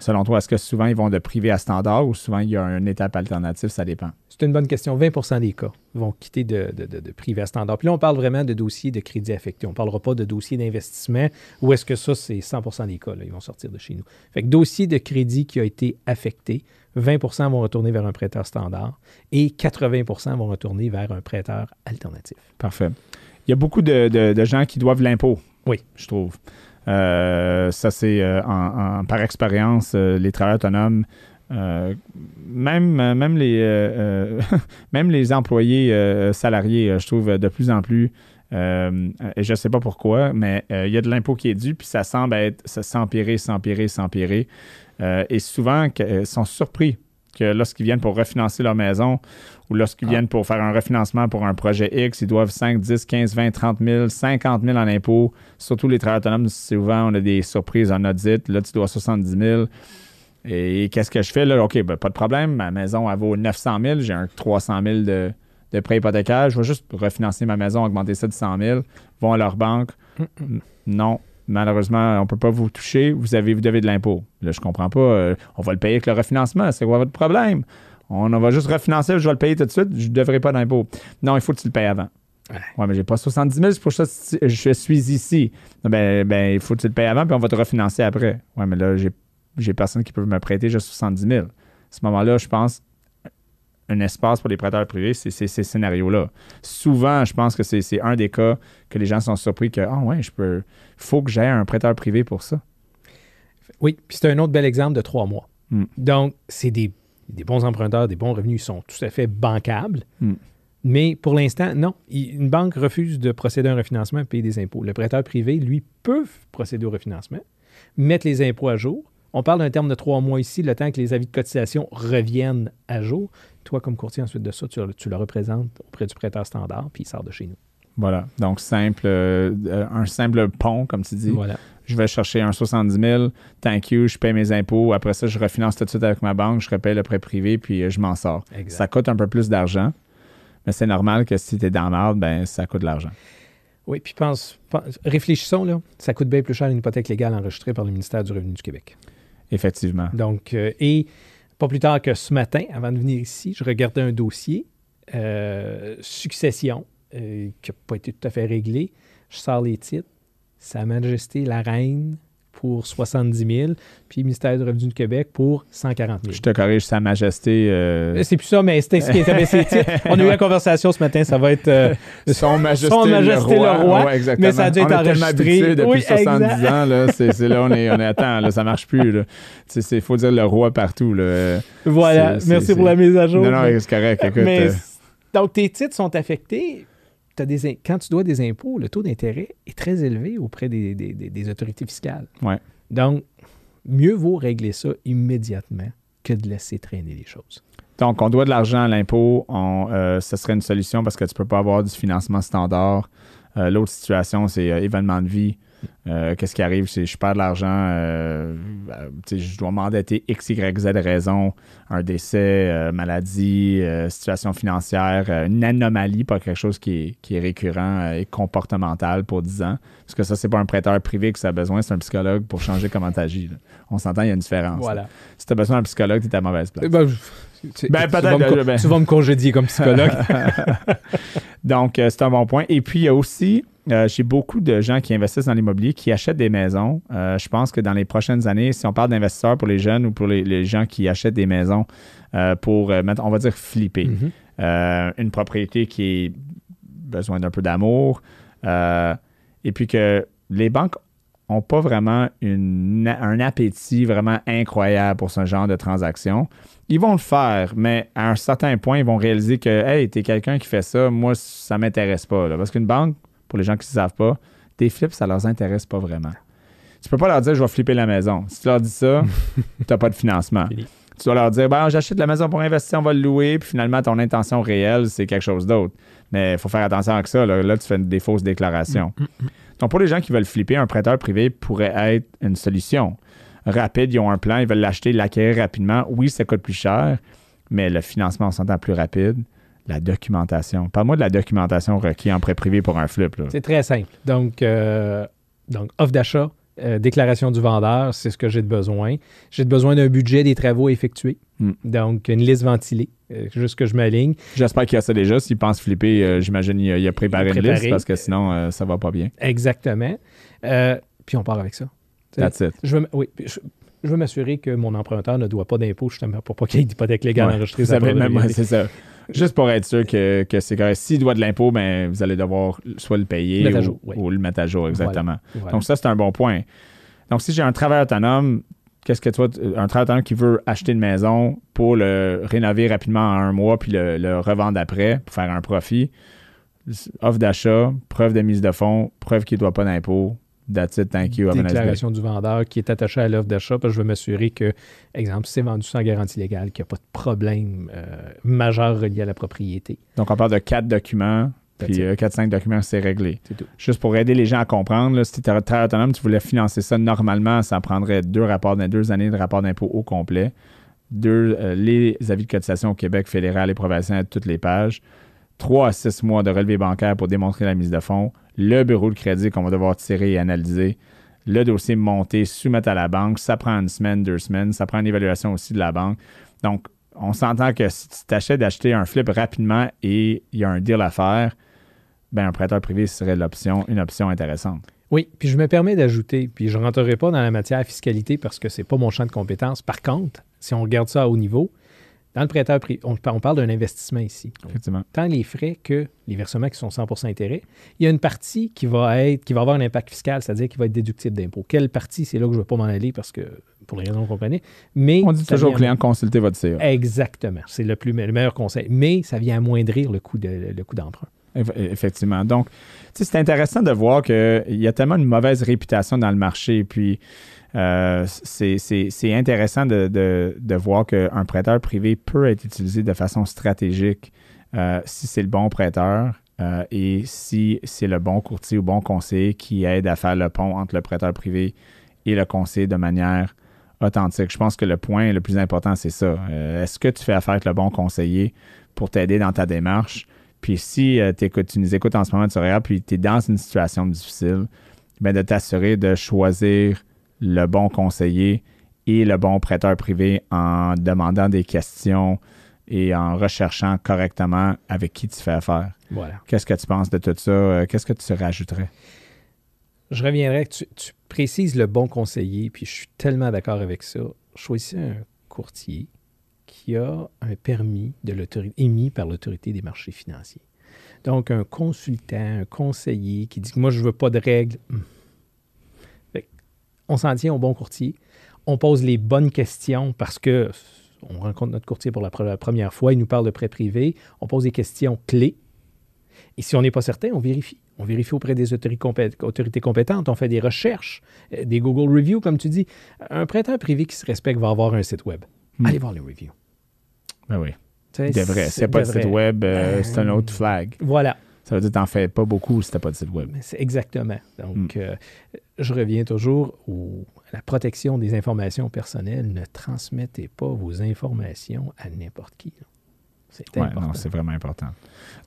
Selon toi, est-ce que souvent ils vont de privé à standard ou souvent il y a une étape alternative? Ça dépend? C'est une bonne question. 20% des cas vont quitter de, privé à standard. Puis là, on parle vraiment de dossiers de crédit affecté. On ne parlera pas de dossiers d'investissement ou est-ce que ça, c'est 100% des cas. Là, ils vont sortir de chez nous. Fait que dossier de crédit qui a été affecté, 20% vont retourner vers un prêteur standard et 80% vont retourner vers un prêteur alternatif. Parfait. Il y a beaucoup de gens qui doivent l'impôt. Oui. Je trouve. Euh, ça, c'est euh, par expérience, euh, les travailleurs autonomes, même, même, les, même les employés salariés, je trouve de plus en plus, et je ne sais pas pourquoi, mais il y a de l'impôt qui est dû, puis ça semble être s'empirer, s'empirer, s'empirer. et souvent, ils sont surpris que lorsqu'ils viennent pour refinancer leur maison ou lorsqu'ils ah. viennent pour faire un refinancement pour un projet X, ils doivent 5, 10, 15, 20, 30 000, 50 000 en impôts. Surtout les travailleurs autonomes, souvent, on a des surprises en audit. Là, tu dois 70 000. Et qu'est-ce que je fais là? OK, ben, pas de problème. Ma maison, elle vaut 900 000. J'ai un 300 000 de, de prêt hypothécaire. Je vais juste refinancer ma maison, augmenter ça de 100 000. Vont à leur banque. Non, malheureusement, on ne peut pas vous toucher, vous, avez, vous devez de l'impôt. Là, je comprends pas. Euh, on va le payer avec le refinancement. C'est quoi votre problème? On, va juste refinancer, je vais le payer tout de suite, je ne devrais pas d'impôt. Non, il faut que tu le payes avant. Ouais, mais j'ai pas 70 000, c'est pour ça que je suis ici. Ben, ben, il faut que tu le payes avant, puis on va te refinancer après. Ouais, mais là, j'ai personne qui peut me prêter juste 70 000. À ce moment-là, je pense, un espace pour les prêteurs privés, c'est ces scénarios-là. Souvent, je pense que c'est un des cas que les gens sont surpris que, ah ouais, je peux, faut que j'aie un prêteur privé pour ça. Oui, puis c'est un autre bel exemple de trois mois. Hmm. Donc, c'est des, bons emprunteurs, des bons revenus, ils sont tout à fait bancables. Hmm. Mais pour l'instant, non. Une banque refuse de procéder à un refinancement et payer des impôts. Le prêteur privé, lui, peut procéder au refinancement, mettre les impôts à jour. On parle d'un terme de trois mois ici, le temps que les avis de cotisation reviennent à jour. Toi, comme courtier, ensuite de ça, tu, le représentes auprès du prêteur standard, puis il sort de chez nous. Voilà. Donc, simple, euh, un simple pont, comme tu dis. Voilà. Je vais chercher un 70 000, thank you, je paye mes impôts. Après ça, je refinance tout de suite avec ma banque, je repaye le prêt privé, puis euh, je m'en sors. Ça coûte un peu plus d'argent, mais c'est normal que si tu es dans l'ordre, ben ça coûte de l'argent. Oui, puis pense, pense- réfléchissons, là, ça coûte bien plus cher une hypothèque légale enregistrée par le ministère du Revenu du Québec. Effectivement. Donc, euh, et pas plus tard que ce matin, avant de venir ici, je regardais un dossier, euh, succession, euh, qui n'a pas été tout à fait réglé. Je sors les titres. Sa Majesté la Reine pour 70 000, puis ministère du Revenu du Québec pour 140 000. Je te corrige, Sa Majesté. euh, C'est plus ça, mais c'était ce qui était. On a eu la conversation ce matin, ça va être euh, Son Majesté, Son Majesté le Roi, Ouais, exactement. mais ça a dû être on enregistré. depuis Oui, 70 exact. ans. Là, c'est, là, on est, on est attends, là, ça marche plus. Il faut dire le roi partout. Là. Voilà, merci pour la mise à jour. Non, non, c'est correct. Écoute, Mais, euh, donc, tes titres sont affectés. Des quand tu dois des impôts, le taux d'intérêt est très élevé auprès des, des- autorités fiscales. Ouais. Donc, mieux vaut régler ça immédiatement que de laisser traîner les choses. Donc, on doit de l'argent à l'impôt. Euh, ce serait une solution parce que tu ne peux pas avoir du financement standard. Euh, L'autre situation, c'est euh, événement de vie. Euh, Qu'est-ce qui arrive? C'est je perds de l'argent, euh, euh, je dois m'endetter X, Y, Z raison, un décès, maladie, situation financière, une anomalie, pas quelque chose qui est, qui est récurrent et comportemental pour 10 ans. Parce que ça, c'est pas un prêteur privé que ça a besoin, c'est un psychologue pour changer comment tu agis. On s'entend, il y a une différence. Voilà. Si tu as besoin d'un psychologue, tu es à mauvaise place. Eh ben, tu- Ben, tu- vas me co- ben. Tu vas me congédier comme psychologue. Donc, euh, c'est un bon point. Et puis, il y a aussi, euh, j'ai beaucoup de gens qui investissent dans l'immobilier, qui achètent des maisons. Euh, je pense que dans les prochaines années, si on parle d'investisseurs pour les jeunes ou pour les, les gens qui achètent des maisons euh, pour, mettre, on va dire, flipper, Mhm. une propriété qui a besoin d'un peu d'amour, et puis que les banques n'ont pas vraiment une- un appétit vraiment incroyable pour ce genre de transaction. Ils vont le faire, mais à un certain point, ils vont réaliser que, hey, t'es quelqu'un qui fait ça, moi, ça m'intéresse pas. là. Parce qu'une banque, pour les gens qui ne savent pas, tes flips, ça leur intéresse pas vraiment. Tu peux pas leur dire, je vais flipper la maison. Si tu leur dis ça, t'as pas de financement. Tu dois leur dire, ben, j'achète la maison pour investir, on va le louer, puis finalement, ton intention réelle, c'est quelque chose d'autre. Mais il faut faire attention avec ça. Là, Là, tu fais des fausses déclarations. Donc, pour les gens qui veulent flipper, un prêteur privé pourrait être une solution. Rapide, ils ont un plan, ils veulent l'acheter, l'acquérir rapidement. Oui, ça coûte plus cher, mais le financement, on s'entend plus rapide. La documentation. Parle-moi de la documentation requise en prêt privé pour un flip. C'est très simple. Donc, euh, donc offre d'achat, euh, déclaration du vendeur, c'est ce que j'ai de besoin. J'ai de besoin d'un budget des travaux effectués. Mm. Donc, une liste ventilée, euh, juste que je m'aligne. J'espère qu'il y a ça déjà. S'il pense flipper, euh, j'imagine qu'il a, il a préparé une liste parce que sinon, ça va pas bien. Exactement. Puis on part avec ça. That's it. Je veux, oui, je, je veux m'assurer que mon emprunteur ne doit pas d'impôt justement pour pas qu'il y ait d'hypothèque légale Ouais. enregistrée. C'est ça. Juste pour être sûr que, que c'est correct. S'il doit de l'impôt, ben, vous allez devoir soit le payer ou, jour, oui. ou le mettre à jour, exactement. Voilà. Donc, ça, c'est un bon point. Donc, si j'ai un travailleur autonome, qu'est-ce que toi, un travailleur autonome qui veut acheter une maison pour le rénover rapidement en un mois puis le, le revendre après pour faire un profit, offre d'achat, preuve de mise de fonds, preuve qu'il ne doit pas d'impôt. That's it, thank you. nice déclaration du vendeur qui est attachée à l'offre d'achat, parce que je veux m'assurer que, exemple, si c'est vendu sans garantie légale, qu'il n'y a pas de problème euh, majeur relié à la propriété. Donc, on parle de quatre documents, puis euh, quatre, cinq documents, c'est réglé. C'est tout. Juste pour aider les gens à comprendre, là, si tu étais très autonome, tu voulais financer ça normalement, ça prendrait deux rapports, deux années de rapport d'impôt au complet, deux, euh, les avis de cotisation au Québec fédéral et provincial, toutes les pages, trois à six mois de relevé bancaire pour démontrer la mise de fonds, le bureau de crédit qu'on va devoir tirer et analyser, le dossier monté, soumettre à la banque, ça prend une semaine, deux semaines, ça prend une évaluation aussi de la banque. Donc, on s'entend que si tu t'achètes d'acheter un flip rapidement et il y a un deal à faire, ben un prêteur privé serait une option intéressante. Oui, puis je me permets d'ajouter, puis je ne rentrerai pas dans la matière fiscalité parce que c'est pas mon champ de compétences. Par contre, si on regarde ça à haut niveau, dans le prêteur privé, on, on parle d'un investissement ici. Effectivement. tant les frais que les versements qui sont 100% intérêt, il y a une partie qui va être qui va avoir un impact fiscal, c'est-à-dire qui va être déductible d'impôt. Quelle partie, c'est là que je ne vais pas m'en aller parce que pour les raisons qu'on comprenait. Mais On dit toujours aux vient- clients consultez votre CA. Exactement. C'est le, plus, le meilleur conseil. Mais ça vient amoindrir le coût de- le coût d'emprunt. Eff- Effectivement. Donc, tu sais, c'est intéressant de voir qu'il y a tellement une mauvaise réputation dans le marché. Puis, euh, c'est intéressant de, de- de voir qu'un prêteur privé peut être utilisé de façon stratégique euh, si c'est le bon prêteur euh, et si c'est le bon courtier ou bon conseiller qui aide à faire le pont entre le prêteur privé et le conseiller de manière authentique. Je pense que le point le plus important, c'est ça. Est-ce que tu fais affaire avec le bon conseiller pour t'aider dans ta démarche? Puis si tu nous écoutes en ce moment, tu regardes, puis tu es dans une situation difficile, ben de t'assurer de choisir le bon conseiller et le bon prêteur privé en demandant des questions et en recherchant correctement avec qui tu fais affaire. Voilà. Qu'est-ce que tu penses de tout ça? Euh, Qu'est-ce que tu rajouterais? Je reviendrai, tu, tu précises le bon conseiller, puis je suis tellement d'accord avec ça. Choisissez un courtier qui a un permis de l'autorité émis par l'autorité des marchés financiers. Donc, un consultant, un conseiller qui dit que moi, je ne veux pas de règles. Hum. On s'en tient au bon courtier. On pose les bonnes questions parce que on rencontre notre courtier pour la, pre- la première fois, il nous parle de prêt privé. On pose des questions clés. Et si on n'est pas certain, on vérifie. On vérifie auprès des autorités, compé- autorités compétentes. On fait des recherches, euh, des Google Reviews, comme tu dis. Un prêteur privé qui se respecte va avoir un site web. Hmm. Allez voir les reviews. Ben oui. Il devrait. c'est- C'est pas le site web, euh, Ben, c'est un autre flag. Voilà. Ça veut dire que t'en fais pas beaucoup si t'as pas de site web. C'est exactement. Donc, Hmm. euh, je reviens toujours au- à la protection des informations personnelles. Ne transmettez pas vos informations à n'importe qui. là. C'est Ouais, important. c'est vraiment important.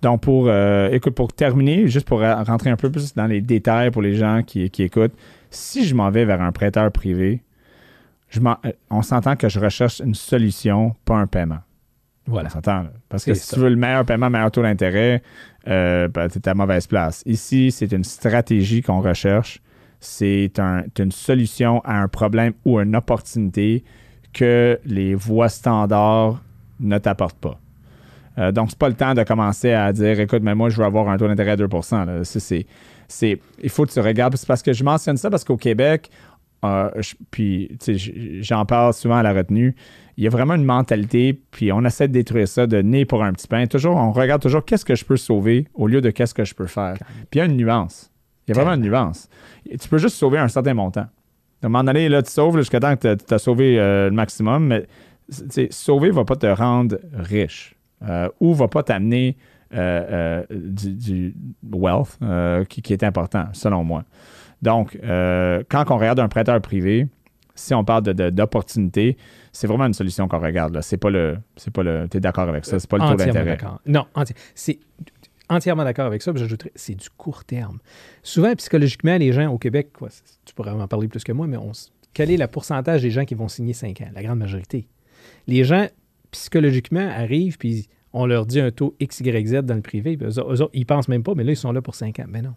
Donc, pour, euh, écoute, pour terminer, juste pour rentrer un peu plus dans les détails pour les gens qui, qui écoutent, si je m'en vais vers un prêteur privé, je euh, on s'entend que je recherche une solution, pas un paiement. Voilà. On s'entend. là. Parce que si ça. tu veux le meilleur paiement, meilleur taux d'intérêt, euh, ben, tu es à mauvaise place. Ici, c'est une stratégie qu'on recherche. C'est un- une solution à un problème ou une opportunité que les voies standards ne t'apportent pas. Euh, donc, c'est pas le temps de commencer à dire écoute, mais moi, je veux avoir un taux d'intérêt à 2 là. Ça, il faut que tu regardes. C'est parce que je mentionne ça parce qu'au Québec, euh, je- puis j'en parle souvent à la retenue, il y a vraiment une mentalité, puis on essaie de détruire ça de nez pour un petit pain. Toujours, on regarde toujours qu'est-ce que je peux sauver au lieu de qu'est-ce que je peux faire. Puis il y a une nuance. Il y a vraiment une nuance. Tu peux juste sauver un certain montant. À un moment donné, là, tu sauves jusqu'à temps que tu as sauvé euh, le maximum, mais sauver ne va pas te rendre riche euh, ou va pas t'amener euh, du, du wealth qui, qui est important, selon moi. Donc, quand on regarde un prêteur privé, si on parle de- de- d'opportunité, c'est vraiment une solution qu'on regarde. C'est pas le. C'est pas le. Tu es d'accord avec ça? C'est pas le taux d'intérêt. Non, enti- c'est entièrement d'accord avec ça. puis J'ajouterais, c'est du court terme. Souvent, psychologiquement, les gens au Québec, quoi, tu pourrais en parler plus que moi, mais on, quel est le pourcentage des gens qui vont signer 5 ans? La grande majorité. Les gens, psychologiquement, arrivent, puis on leur dit un taux X, Y, Z dans le privé, puis eux, eux ils pensent même pas, mais là, ils sont là pour 5 ans. Mais non.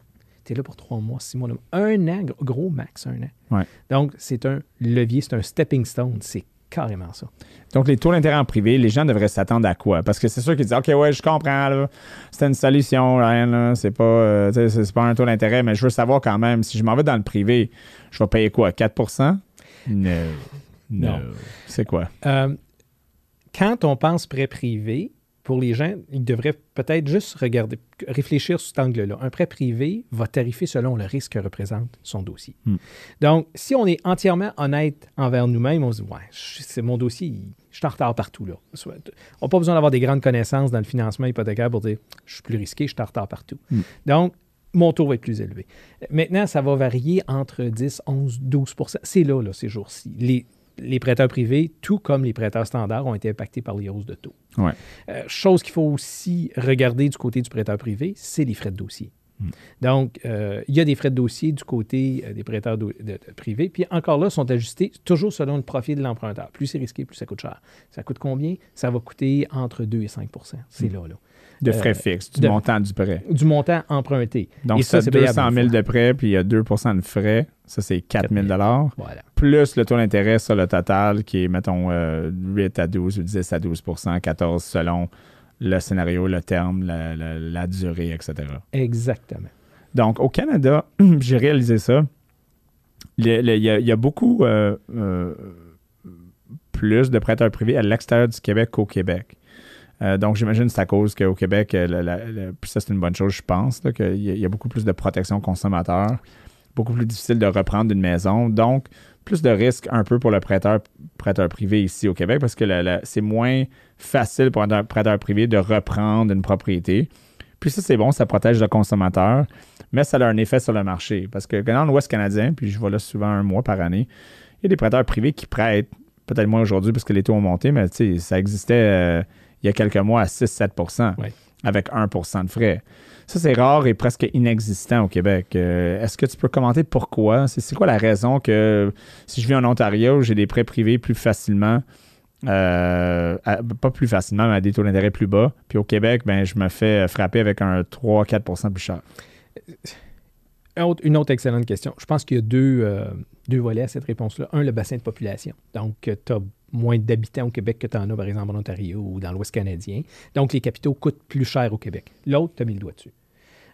Tu es là pour 3 mois, 6 mois, un an, gros, max, un an. Ouais. Donc, c'est un levier, c'est un stepping stone. C'est carrément ça. Donc, les taux d'intérêt en privé, les gens devraient s'attendre à quoi? Parce que c'est sûr qu'ils disent OK, ouais, je comprends. C'est une solution, Ryan. C'est pas, euh, c'est pas un taux d'intérêt, mais je veux savoir quand même, si je m'en vais dans le privé, je vais payer quoi? 4 No. No. Non. C'est quoi? Euh, quand on pense prêt privé, pour les gens, ils devraient peut-être juste regarder, réfléchir sous cet angle-là. Un prêt privé va tarifer selon le risque que représente son dossier. Hmm. Donc, si on est entièrement honnête envers nous-mêmes, on se dit, ouais, c'est mon dossier, je suis en retard partout. Là. On n'a pas besoin d'avoir des grandes connaissances dans le financement hypothécaire pour dire, je suis plus risqué, je suis en retard partout. Hmm. Donc, mon taux va être plus élevé. Maintenant, ça va varier entre 10, 11, 12% C'est là, là, ces jours-ci. Les, les prêteurs privés, tout comme les prêteurs standards, ont été impactés par les hausses de taux. Ouais. Euh, chose qu'il faut aussi regarder du côté du prêteur privé, c'est les frais de dossier. Hmm. Donc, euh, il y a des frais de dossier du côté euh, des prêteurs de- de- privés, puis encore là, sont ajustés toujours selon le profil de l'emprunteur. Plus c'est risqué, plus ça coûte cher. Ça coûte combien? Ça va coûter entre 2 et 5% C'est Hmm. là, là. De Euh, frais fixes, du de- montant du prêt. Du montant emprunté. Donc, ça, c'est 200 payable 000 une fois. de prêt, puis il y a 2 de frais. Ça, c'est 4 000 Voilà. plus le taux d'intérêt sur le total qui est, mettons, euh, 8 à 12 ou 10 à 12 14 selon le scénario, le terme, la, la- la durée, etc. Exactement. Donc, au Canada, j'ai réalisé ça. Il y, a- il y a beaucoup euh, euh, plus de prêteurs privés à l'extérieur du Québec qu'au Québec. Euh, donc, j'imagine que c'est à cause qu'au Québec, euh, la- ça, c'est une bonne chose, je pense, qu'il y, y a beaucoup plus de protection consommateur, beaucoup plus difficile de reprendre une maison. Donc, plus de risques un peu pour le prêteur, prêteur privé ici au Québec parce que c'est moins facile pour un prêteur privé de reprendre une propriété. Puis ça, c'est bon, ça protège le consommateur, mais ça a un effet sur le marché. Parce que dans l'Ouest canadien, puis je vais là souvent un mois par année, il y a des prêteurs privés qui prêtent, peut-être moins aujourd'hui parce que les taux ont monté, mais ça existait euh, il y a quelques mois à 6-7 Ouais. avec 1% de frais. Ça, c'est rare et presque inexistant au Québec. Euh, est-ce que tu peux commenter pourquoi? C'est quoi la raison que si je vis en Ontario, j'ai des prêts privés plus facilement, euh, pas plus facilement, mais à des taux d'intérêt plus bas, puis au Québec, ben, je me fais frapper avec un 3-4% plus cher? Une autre excellente question. Je pense qu'il y a deux, euh, deux volets à cette réponse-là. Un, le bassin de population. Donc, tu as moins d'habitants au Québec que tu en as, par exemple, en Ontario ou dans l'Ouest canadien. Donc, les capitaux coûtent plus cher au Québec. L'autre, tu as mis le doigt dessus.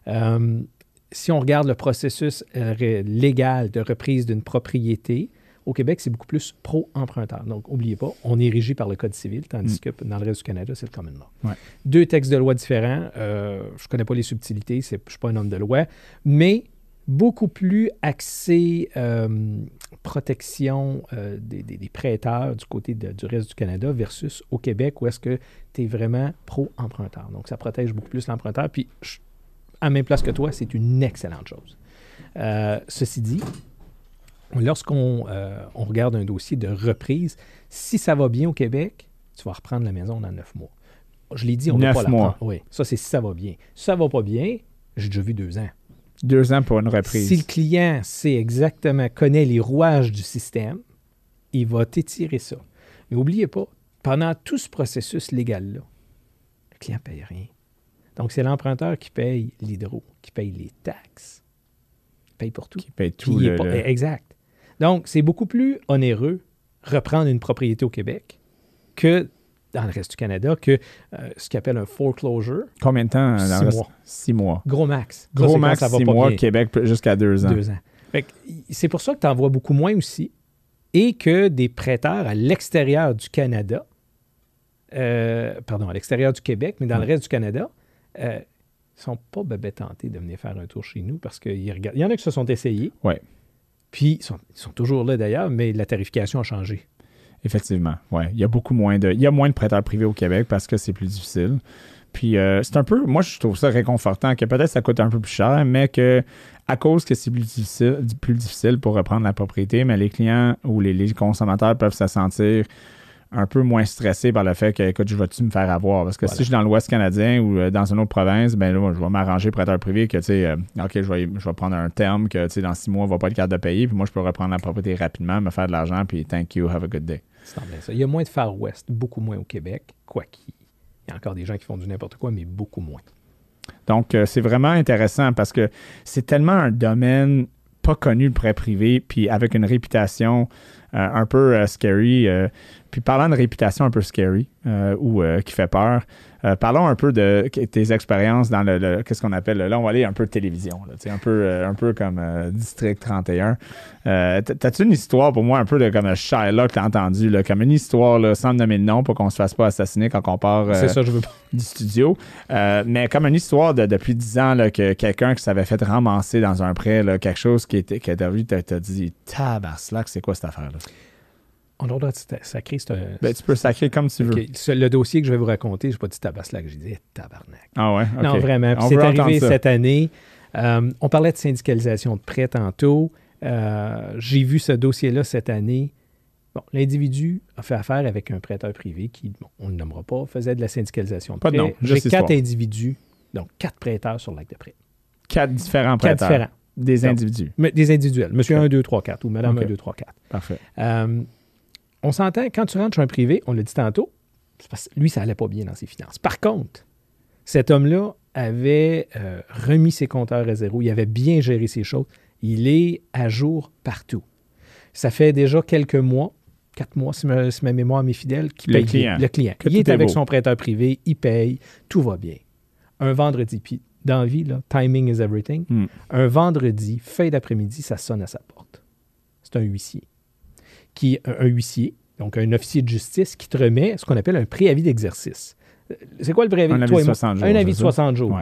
Euh, si on regarde le processus euh, légal de reprise d'une propriété, au Québec, c'est beaucoup plus pro-emprunteur. Donc, n'oubliez pas, on est régi par le Code civil, tandis mm. que dans le reste du Canada, c'est le common law. Deux textes de loi différents. Euh, je ne connais pas les subtilités, je ne suis pas un homme de loi, mais beaucoup plus axé euh, protection euh, des, prêteurs du côté du reste du Canada versus au Québec où est-ce que tu es vraiment pro-emprunteur. Donc, ça protège beaucoup plus l'emprunteur. Puis, à même place que toi, c'est une excellente chose. Euh, ceci dit, lorsqu'on on regarde un dossier de reprise, si ça va bien au Québec, tu vas reprendre la maison dans neuf mois. Je l'ai dit, on ne pas mois. Oui, ça, c'est si ça va bien. Si ça va pas bien, j'ai déjà vu deux ans. Deux ans pour une reprise. Si le client sait exactement, connaît les rouages du système, il va t'étirer ça. Mais n'oubliez pas, pendant tout ce processus légal-là, le client ne paye rien. Donc, c'est l'emprunteur qui paye l'hydro, qui paye les taxes, qui paye pour tout. Qui paye tout. Exact. Donc, c'est beaucoup plus onéreux reprendre une propriété au Québec que dans le reste du Canada que euh, ce qu'on appelle un foreclosure. Combien de temps? Dans six mois. Six mois. Gros max. Gros max, six mois, Québec jusqu'à deux ans. Deux ans. C'est pour ça que tu en vois beaucoup moins aussi et que des prêteurs à l'extérieur du Canada, euh, pardon, à l'extérieur du Québec, mais dans le reste du Canada, ne euh, sont pas bébés tentés de venir faire un tour chez nous parce qu'il y en a qui se sont essayés. Oui. Puis, ils sont, ils sont toujours là d'ailleurs, mais la tarification a changé. Effectivement, ouais. Il y a beaucoup moins de. Il y a moins de prêteurs privés au Québec parce que c'est plus difficile. Puis euh, c'est un peu. Moi, je trouve ça réconfortant que peut-être ça coûte un peu plus cher, mais que à cause que c'est plus difficile, plus difficile pour reprendre la propriété, mais les clients ou les, consommateurs peuvent se sentir un peu moins stressés par le fait que, écoute, je vais-tu me faire avoir? Parce que si je suis dans l'Ouest canadien ou euh, dans une autre province, ben là, je vais m'arranger prêteur privé que, tu sais, euh, OK, je vais, je vais prendre un terme que, tu sais, dans six mois, on va pas être capable de payer, puis moi, je peux reprendre la propriété rapidement, me faire de l'argent, puis thank you, have a good day. Il y a moins de Far West, beaucoup moins au Québec, quoi qu'il y a encore des gens qui font du n'importe quoi, mais beaucoup moins. Donc, euh, c'est vraiment intéressant parce que c'est tellement un domaine pas connu, le prêt privé, puis avec une réputation euh, un peu euh, scary. Puis parlant de réputation un peu scary ou qui fait peur, euh, parlons un peu de tes expériences dans le, qu'est-ce qu'on appelle, là on va aller un peu de télévision, un, peu, euh, un peu comme euh, District 31. T'as-tu une histoire pour moi un peu de comme Shylock que t'as entendu, là, comme une histoire là, sans nommer le nom pour qu'on se fasse pas assassiner quand on part ça, je veux du studio, mais comme une histoire de, depuis 10 ans là, que quelqu'un qui s'avait fait ramasser dans un prêt, là, quelque chose qui était, qui t'a vu, t'as dit, tabarnak, c'est quoi cette affaire-là? On a le droit de sacrer. Ben, tu peux sacrer comme tu veux. Le dossier que je vais vous raconter, je n'ai pas dit tabaslac, j'ai dit tabarnak. Ah ouais? Non, vraiment. C'est arrivé cette année. Euh, on parlait de syndicalisation de prêts tantôt. Euh, j'ai vu ce dossier-là cette année. Bon, l'individu a fait affaire avec un prêteur privé qui, on ne le nommera pas, faisait de la syndicalisation de prêts. J'ai quatre individus, donc quatre prêteurs sur l'acte de prêt. Quatre différents prêteurs. Quatre différents. Des individus. Des individuels. Monsieur 1, 2, 3, 4 ou Madame 1, 2, 3, 4. Parfait. Euh, on s'entend, quand tu rentres chez un privé, on l'a dit tantôt, parce que lui, ça n'allait pas bien dans ses finances. Par contre, cet homme-là avait euh, remis ses compteurs à zéro, il avait bien géré ses choses, il est à jour partout. Ça fait déjà quelques mois, quatre mois si ma, mémoire m'est fidèle, qu'il paye client. le client. il est, avec son prêteur privé, il paye, tout va bien. Un vendredi, puis dans la vie, timing is everything. Hmm. Un vendredi, fin d'après-midi, ça sonne à sa porte. C'est un huissier qui est un, huissier, donc un officier de justice, qui te remet ce qu'on appelle un préavis d'exercice. C'est quoi le préavis? Un avis de 60 jours. Un avis de 60 jours.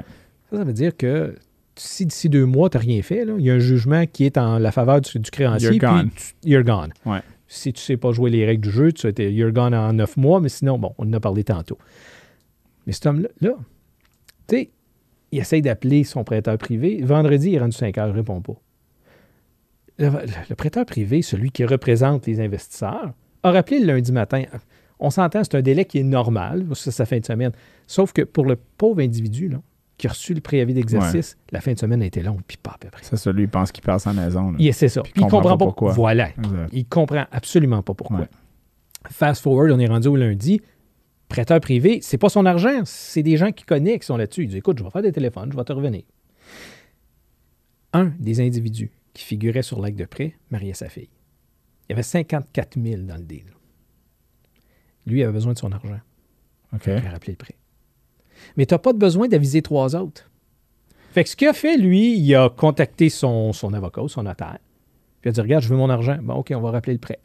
Ça, ça veut dire que si d'ici deux mois, tu n'as rien fait, il y a un jugement qui est en la faveur du, créancier, you're gone. you're gone. Si tu ne sais pas jouer les règles du jeu, tu es you're gone en neuf mois, mais sinon, bon, on en a parlé tantôt. Mais cet homme-là, tu sais, il essaye d'appeler son prêteur privé. Vendredi, il est rendu 5 heures, il ne répond pas le, prêteur privé, celui qui représente les investisseurs, a rappelé le lundi matin On s'entend, c'est un délai qui est normal, ça, ça fin de semaine. Sauf que pour le pauvre individu là, qui a reçu le préavis d'exercice, la fin de semaine a été longue, puis pas à peu près. C'est ça, lui, il pense qu'il passe à la maison. C'est ça. Puis il comprend pas pourquoi. Voilà. Exact. Il comprend absolument pas pourquoi. Ouais. Fast forward, on est rendu au lundi. Prêteur privé, c'est pas son argent, c'est des gens qui connaissent qui sont là-dessus. Il dit Écoute, je vais faire des téléphones, je vais te revenir. Un des individus qui figurait sur l'acte de prêt mariait sa fille. Il y avait 54 000 dans le deal. Lui avait besoin de son argent. OK. Il a rappelé le prêt. Mais tu n'as pas de besoin d'aviser trois autres. Fait que ce qu'il a fait, lui, il a contacté son, son avocat, ou son notaire. Puis il a dit Regarde, je veux mon argent. Bon, OK, on va rappeler le prêt.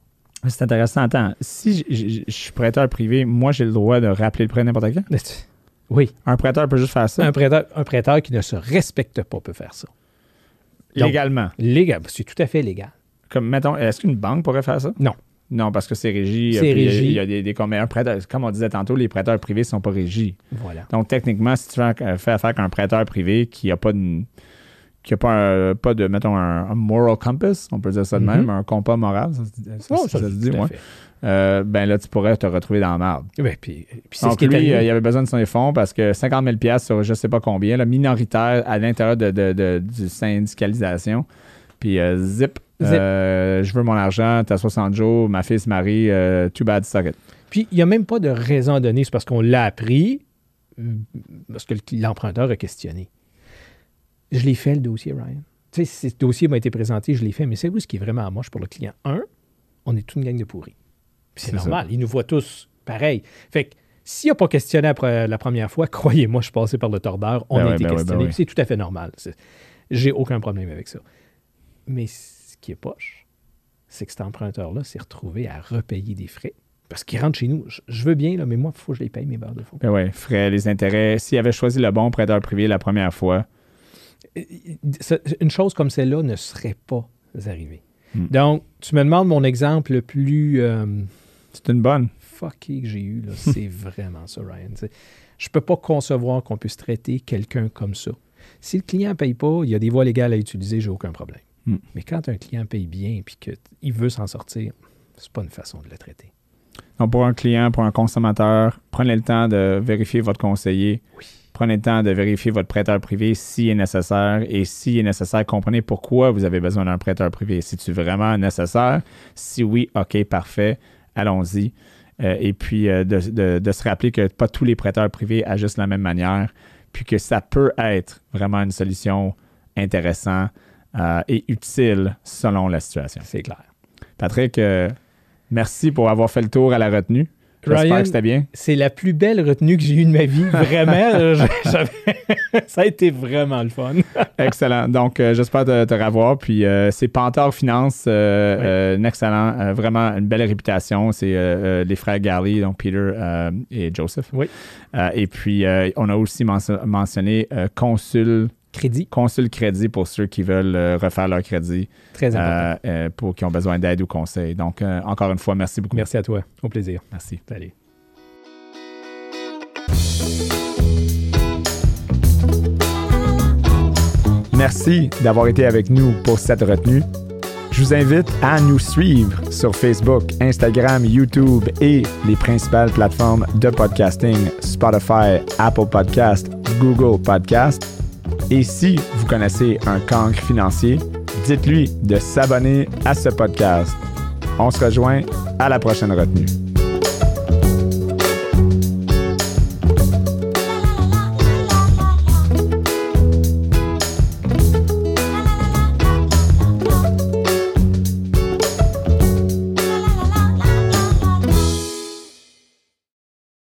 C'est intéressant. Attends, si je suis prêteur privé, moi, j'ai le droit de rappeler le prêt n'importe quand? Oui. Un prêteur peut juste faire ça? Un prêteur, un prêteur qui ne se respecte pas peut faire ça. Légalement. Légal, c'est tout à fait légal. Comme, mettons, est-ce qu'une banque pourrait faire ça? Non. Non, parce que c'est régi. C'est régi. Il y a des, des comme, on disait tantôt, les prêteurs privés ne sont pas régis. Voilà. Donc, techniquement, si tu fais, euh, affaire avec un prêteur privé qui n'a pas de, qui a pas, un- pas de, mettons, un, un moral compass, on peut dire ça de Mhm. même, un compas moral, ça, se dit- ça- Oh, ça se dit, à ouais. Euh, ben là, tu pourrais te retrouver dans la merde. Ouais, puis, puis c'est ce Donc, lui, euh, il avait besoin de son fonds parce que 50 000 piastres sur je ne sais pas combien, là, minoritaire à l'intérieur de, de, syndicalisation. Puis euh, zip, Zip. je veux mon argent, t'as 60 jours, ma fille se marie, too bad, suck it. Puis il n'y a même pas de raison à donner, c'est parce qu'on l'a appris, parce que le- l'emprunteur a questionné. Je l'ai fait, le dossier, Ryan. Tu sais, si ce dossier m'a été présenté, je l'ai fait, mais c'est où ce qui est vraiment moche pour le client? Un, on est toute une gang de pourris. C'est normal, ils nous voient tous pareil. Fait que s'il n'a pas questionné après la première fois, croyez-moi, je suis passé par le tordeur, on Ben a ouais, été ben questionné, ben ouais. puis c'est tout à fait normal. J'ai aucun problème avec ça. Mais ce qui est poche, c'est que cet emprunteur-là s'est retrouvé à repayer des frais. Parce qu'il rentre chez nous. Je, veux bien, là, mais moi, il faut que je les paye, mes barres de faux. Ben ouais, frais, les intérêts. S'il avait choisi le bon prêteur privé la première fois, Ça- Une chose comme celle-là ne serait pas arrivée. Hmm. Donc, tu me demandes mon exemple le plus euh, c'est une bonne. fucké que j'ai eu. là. C'est vraiment ça, Ryan. Tu sais, Je peux pas concevoir qu'on puisse traiter quelqu'un comme ça. Si le client ne paye pas, il y a des voies légales à utiliser, j'ai aucun problème. Hmm. Mais quand un client paye bien et qu'il veut s'en sortir, c'est pas une façon de le traiter. Donc, pour un client, pour un consommateur, prenez le temps de vérifier votre conseiller. Oui. Prenez le temps de vérifier votre prêteur privé s'il est nécessaire. Et s'il est nécessaire, comprenez pourquoi vous avez besoin d'un prêteur privé. C'est-tu vraiment nécessaire? Si oui, OK, parfait. Allons-y. Euh, et puis, euh, de, de- de se rappeler que pas tous les prêteurs privés agissent de la même manière. Puis que ça peut être vraiment une solution intéressante euh, et utile selon la situation. C'est clair. Patrick, merci pour avoir fait le tour à la retenue. J'espère que c'était bien. C'est la plus belle retenue que j'ai eue de ma vie. Vraiment, ça a été vraiment le fun. Excellent. Donc, euh, j'espère te, te revoir. Puis, euh, c'est Pantor Finance, euh, Oui. un excellent, vraiment une belle réputation. C'est les frères Garley, donc Peter et Joseph. Oui. Et puis, on a aussi mention- mentionné Consul, Crédit, Consul Crédit pour ceux qui veulent euh, refaire leur crédit, très important. euh, euh, pour qui ont besoin d'aide ou conseil. Donc, euh, encore une fois, merci beaucoup. Merci à toi. Au plaisir. Merci. Salut. Merci d'avoir été avec nous pour cette retenue. Je vous invite à nous suivre sur Facebook, Instagram, YouTube et les principales plateformes de podcasting Spotify, Apple Podcast, Google Podcast. Et si vous connaissez un cancre financier, dites-lui de s'abonner à ce podcast. On se rejoint à la prochaine retenue.